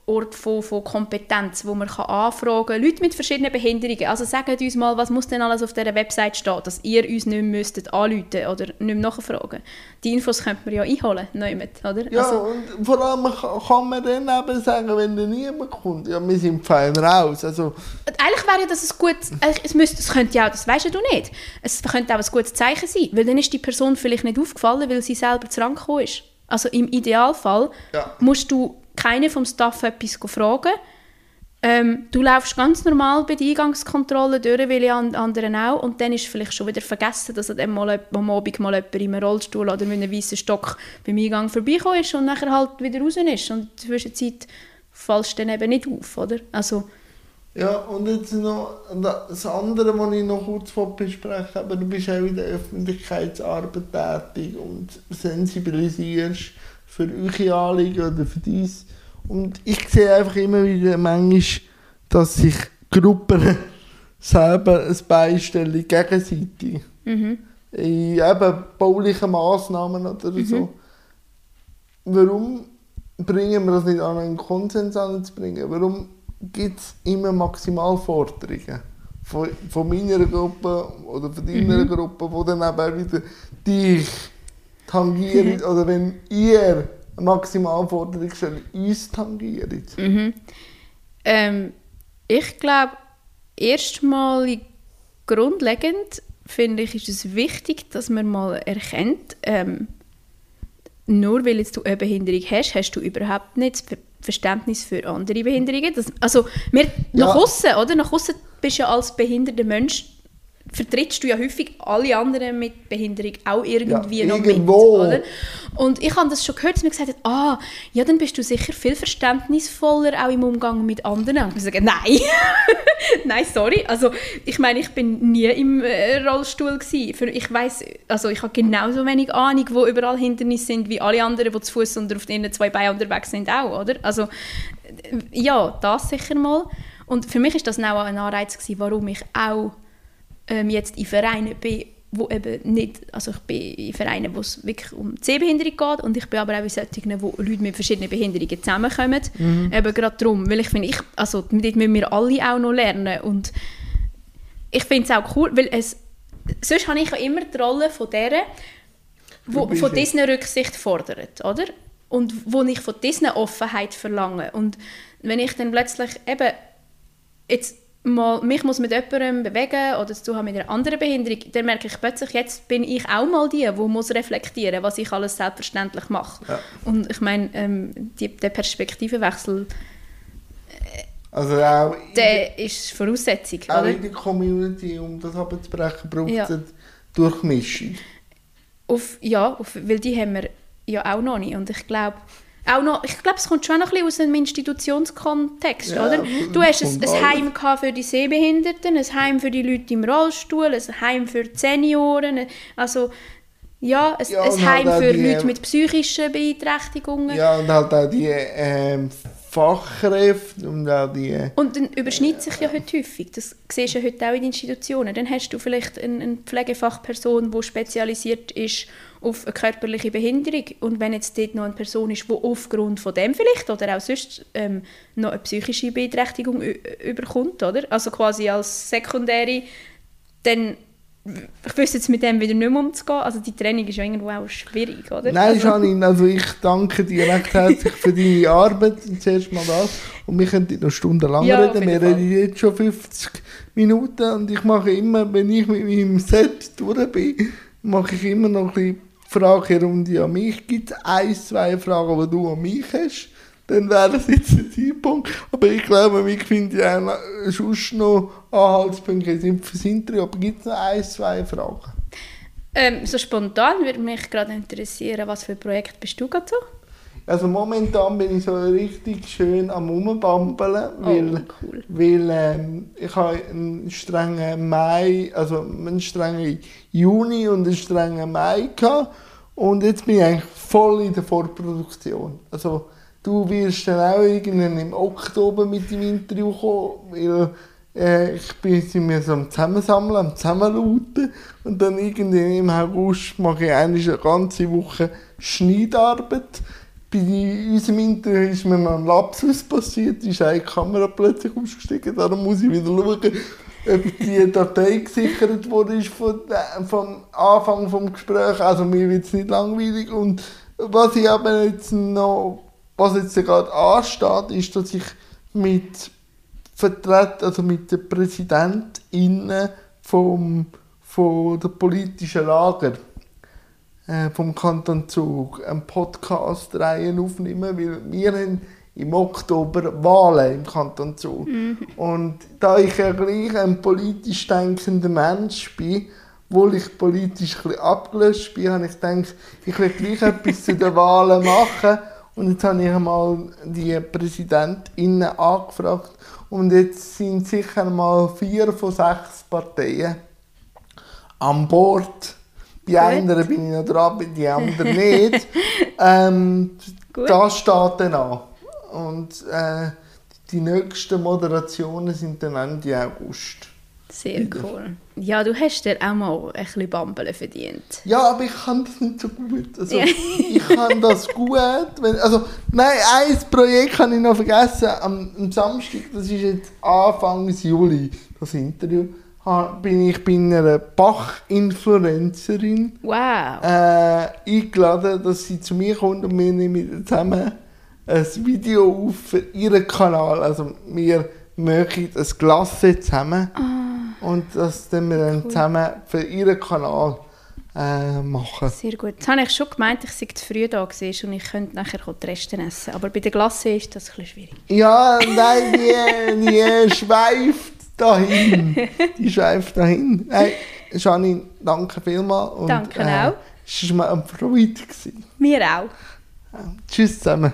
Ort von, von Kompetenz, wo man kann anfragen kann. Leute mit verschiedenen Behinderungen. Also sagt uns mal, was muss denn alles auf dieser Website stehen, dass ihr uns nicht mehr müsstet anrufen oder nicht mehr nachfragen. Die Infos könnte man ja einholen, nicht oder? Ja, Also, und vor allem kann man dann eben sagen, wenn dann niemand kommt, ja, wir sind fein raus. Also, eigentlich wäre ja das ein gutes, es, müsste, es könnte ja auch, das weisst ja du nicht, es könnte auch ein gutes Zeichen sein, weil dann ist die Person vielleicht nicht aufgefallen, weil sie selber zu rangekommen ist. Also im Idealfall Ja. musst du keinen vom Staff etwas fragen. Ähm, du laufst ganz normal bei der Eingangskontrolle durch, wie an anderen auch, und dann ist vielleicht schon wieder vergessen, dass an dem mal, am Abend mal jemand in einem Rollstuhl oder mit einem weißen Stock beim Eingang vorbeigekommen ist und nachher halt wieder raus ist. Und in der Zwischenzeit fallst du dann eben nicht auf, oder? Also, ja, und jetzt noch das andere, was ich noch kurz besprechen aber du bist auch in der Öffentlichkeitsarbeit tätig und sensibilisierst für eure Anliegen oder für dies. Und ich sehe einfach immer wieder manchmal, dass sich Gruppen selber ein beistellen gegenseitig. mhm. in eben baulichen Massnahmen oder so. Warum bringen wir das nicht an einen Konsens anzubringen? Warum gibt es immer Maximalforderungen von, von meiner Gruppe oder von deiner Gruppe, wo dann eben auch wieder dich tangieren oder wenn ihr Maximalforderung stellt, uns tangiert? Mhm. Ähm, ich glaube, erstmal grundlegend finde ich, ist es wichtig, dass man mal erkennt, ähm, nur weil jetzt du eine Behinderung hast, hast du überhaupt nicht Verständnis für andere Behinderungen. Das, also, wir, nach Ja. außen, oder? Nach außen bist du ja als behinderter Mensch vertrittst du ja häufig alle anderen mit Behinderung auch irgendwie Ja, noch irgendwo. mit, oder? Und ich habe das schon gehört, dass mir gesagt hat, ah, ja, dann bist du sicher viel verständnisvoller auch im Umgang mit anderen. Und ich sage, nein, nein, sorry. Also ich meine, ich bin nie im äh, Rollstuhl. Für ich weiß, also ich habe genauso wenig Ahnung, wo überall Hindernisse sind wie alle anderen, die zu Fuß und auf ihren zwei Beinen unterwegs sind auch, oder? Also äh, ja, das sicher mal. Und für mich ist das auch ein Anreiz gewesen, warum ich auch ähm, jetzt in Vereinen bin, wo eben nicht, also ich bin in Vereinen, wo es wirklich um Sehbehinderung geht und ich bin aber auch in solchen, wo Leute mit verschiedenen Behinderungen zusammenkommen. Eben gerade darum, weil ich finde, ich, also dort müssen wir alle auch noch lernen und ich finde es auch cool, weil es, sonst habe ich ja immer die Rolle von der, wo von diesen Rücksicht fordert, oder? und wo ich von diesen Offenheit verlange. Und wenn ich dann plötzlich eben jetzt mal mich muss mit jemandem bewegen oder zu haben mit einer anderen Behinderung, dann merke ich plötzlich, jetzt bin ich auch mal die, die muss reflektieren, was ich alles selbstverständlich mache. Ja. Und ich meine, ähm, die, der Perspektivenwechsel also auch der ist Voraussetzung, auch oder? in der Community, um das abzubrechen, braucht es ja. Durchmischung. Auf, ja, auf, weil die haben wir ja auch noch nicht. Und ich glaube, auch noch, ich glaube, es kommt schon noch ein bisschen aus einem Institutionskontext, ja, oder? Du hast ein, ein Heim für die Sehbehinderten, ein Heim für die Leute im Rollstuhl, ein Heim für die Senioren, also ja, ein, ja, ein Heim halt für die, Leute mit psychischen Beeinträchtigungen. Ja, und halt auch die ähm, Fachkräfte und auch die... Und dann überschneidet sich ja heute häufig, das siehst du ja heute auch in Institutionen. Dann hast du vielleicht eine, eine Pflegefachperson, die spezialisiert ist auf eine körperliche Behinderung und wenn jetzt dort noch eine Person ist, die aufgrund von dem vielleicht oder auch sonst ähm, noch eine psychische Beeinträchtigung überkommt, oder? Also quasi als sekundäre, dann ich wüsste jetzt mit dem wieder nicht mehr umzugehen. Also die Training ist ja irgendwo auch schwierig, oder? Nein, also. Janine, also ich danke dir recht herzlich für deine Arbeit. Zuerst mal das. Und wir können noch stundenlang ja, reden. Wir reden jetzt schon 50 Minuten und ich mache immer, wenn ich mit meinem Set durch bin, mache ich immer noch ein bisschen Fragerunde an mich. Gibt es ein, zwei Fragen, die du an mich hast? Dann wäre das jetzt der Zeitpunkt. Aber ich glaube, wir finden ja auch sonst noch Anhaltspunkte fürs Interview. Aber gibt es noch ein, zwei Fragen? Ähm, so spontan würde mich gerade interessieren, was für ein Projekt bist du gerade so? Also momentan bin ich so richtig schön am Rumbambeln, oh, weil, cool. weil ähm, ich habe einen strengen Mai, also einen strengen Juni und einen strengen Mai gehabt und jetzt bin ich eigentlich voll in der Vorproduktion. Also du wirst dann auch irgendwann im Oktober mit dem Interview kommen, weil äh, ich bin sind so am Zusammensammeln, am Zusammenlauten und dann irgendwann im August mache ich eine ganze Woche Schneidarbeit. Bei unserem Interview ist mir noch ein Lapsus passiert, ist eine Kamera plötzlich ausgestiegen, darum muss ich wieder schauen, ob die Datei gesichert wurde von, äh, vom Anfang des Gesprächs. Also mir wird es nicht langweilig und was ich aber jetzt noch was jetzt gerade ansteht, ist, dass ich mit Vertret also mit den PräsidentInnen vom, von der politischen Lager äh, vom Kanton Zug einen Podcast-Reihe aufnehmen, weil wir haben im Oktober Wahlen im Kanton Zug. Mhm. Und da ich ja gleich ein politisch denkender Mensch bin, obwohl ich politisch ein abgelöst bin, habe ich gedacht, ich will gleich etwas zu den Wahlen machen und jetzt habe ich einmal die PräsidentInnen angefragt und jetzt sind sicher mal vier von sechs Parteien an Bord. Bei Gut. einer bin ich noch dran, bei den anderen nicht. ähm, das steht dann an. Und äh, die nächsten Moderationen sind dann Ende August. Sehr cool. Ja, du hast dir auch mal ein bisschen Bambeln verdient. Ja, aber ich kann das nicht so gut. Also, ich kann das gut. Wenn, also, nein, ein Projekt habe ich noch vergessen. Am, am Samstag, das ist jetzt Anfang Juli, das Interview, bin ich bei einer Bach-Influencerin wow. äh, eingeladen, dass sie zu mir kommt und wir nehmen zusammen ein Video auf für ihren Kanal. Also, wir machen ein Glasse zusammen. Oh und das dann wir dann cool. zusammen für ihren Kanal äh, machen. Sehr gut. Jetzt habe ich schon gemeint, ich sei zu früh da gewesen und ich könnte nachher die Reste essen. Aber bei der Glasse ist das ein bisschen schwierig. Ja, nein, die, die schweift dahin. Die schweift dahin. Nein, Janine, danke vielmals. Und, danke äh, auch. Es war mir eine Freude. Mir auch. Tschüss zusammen.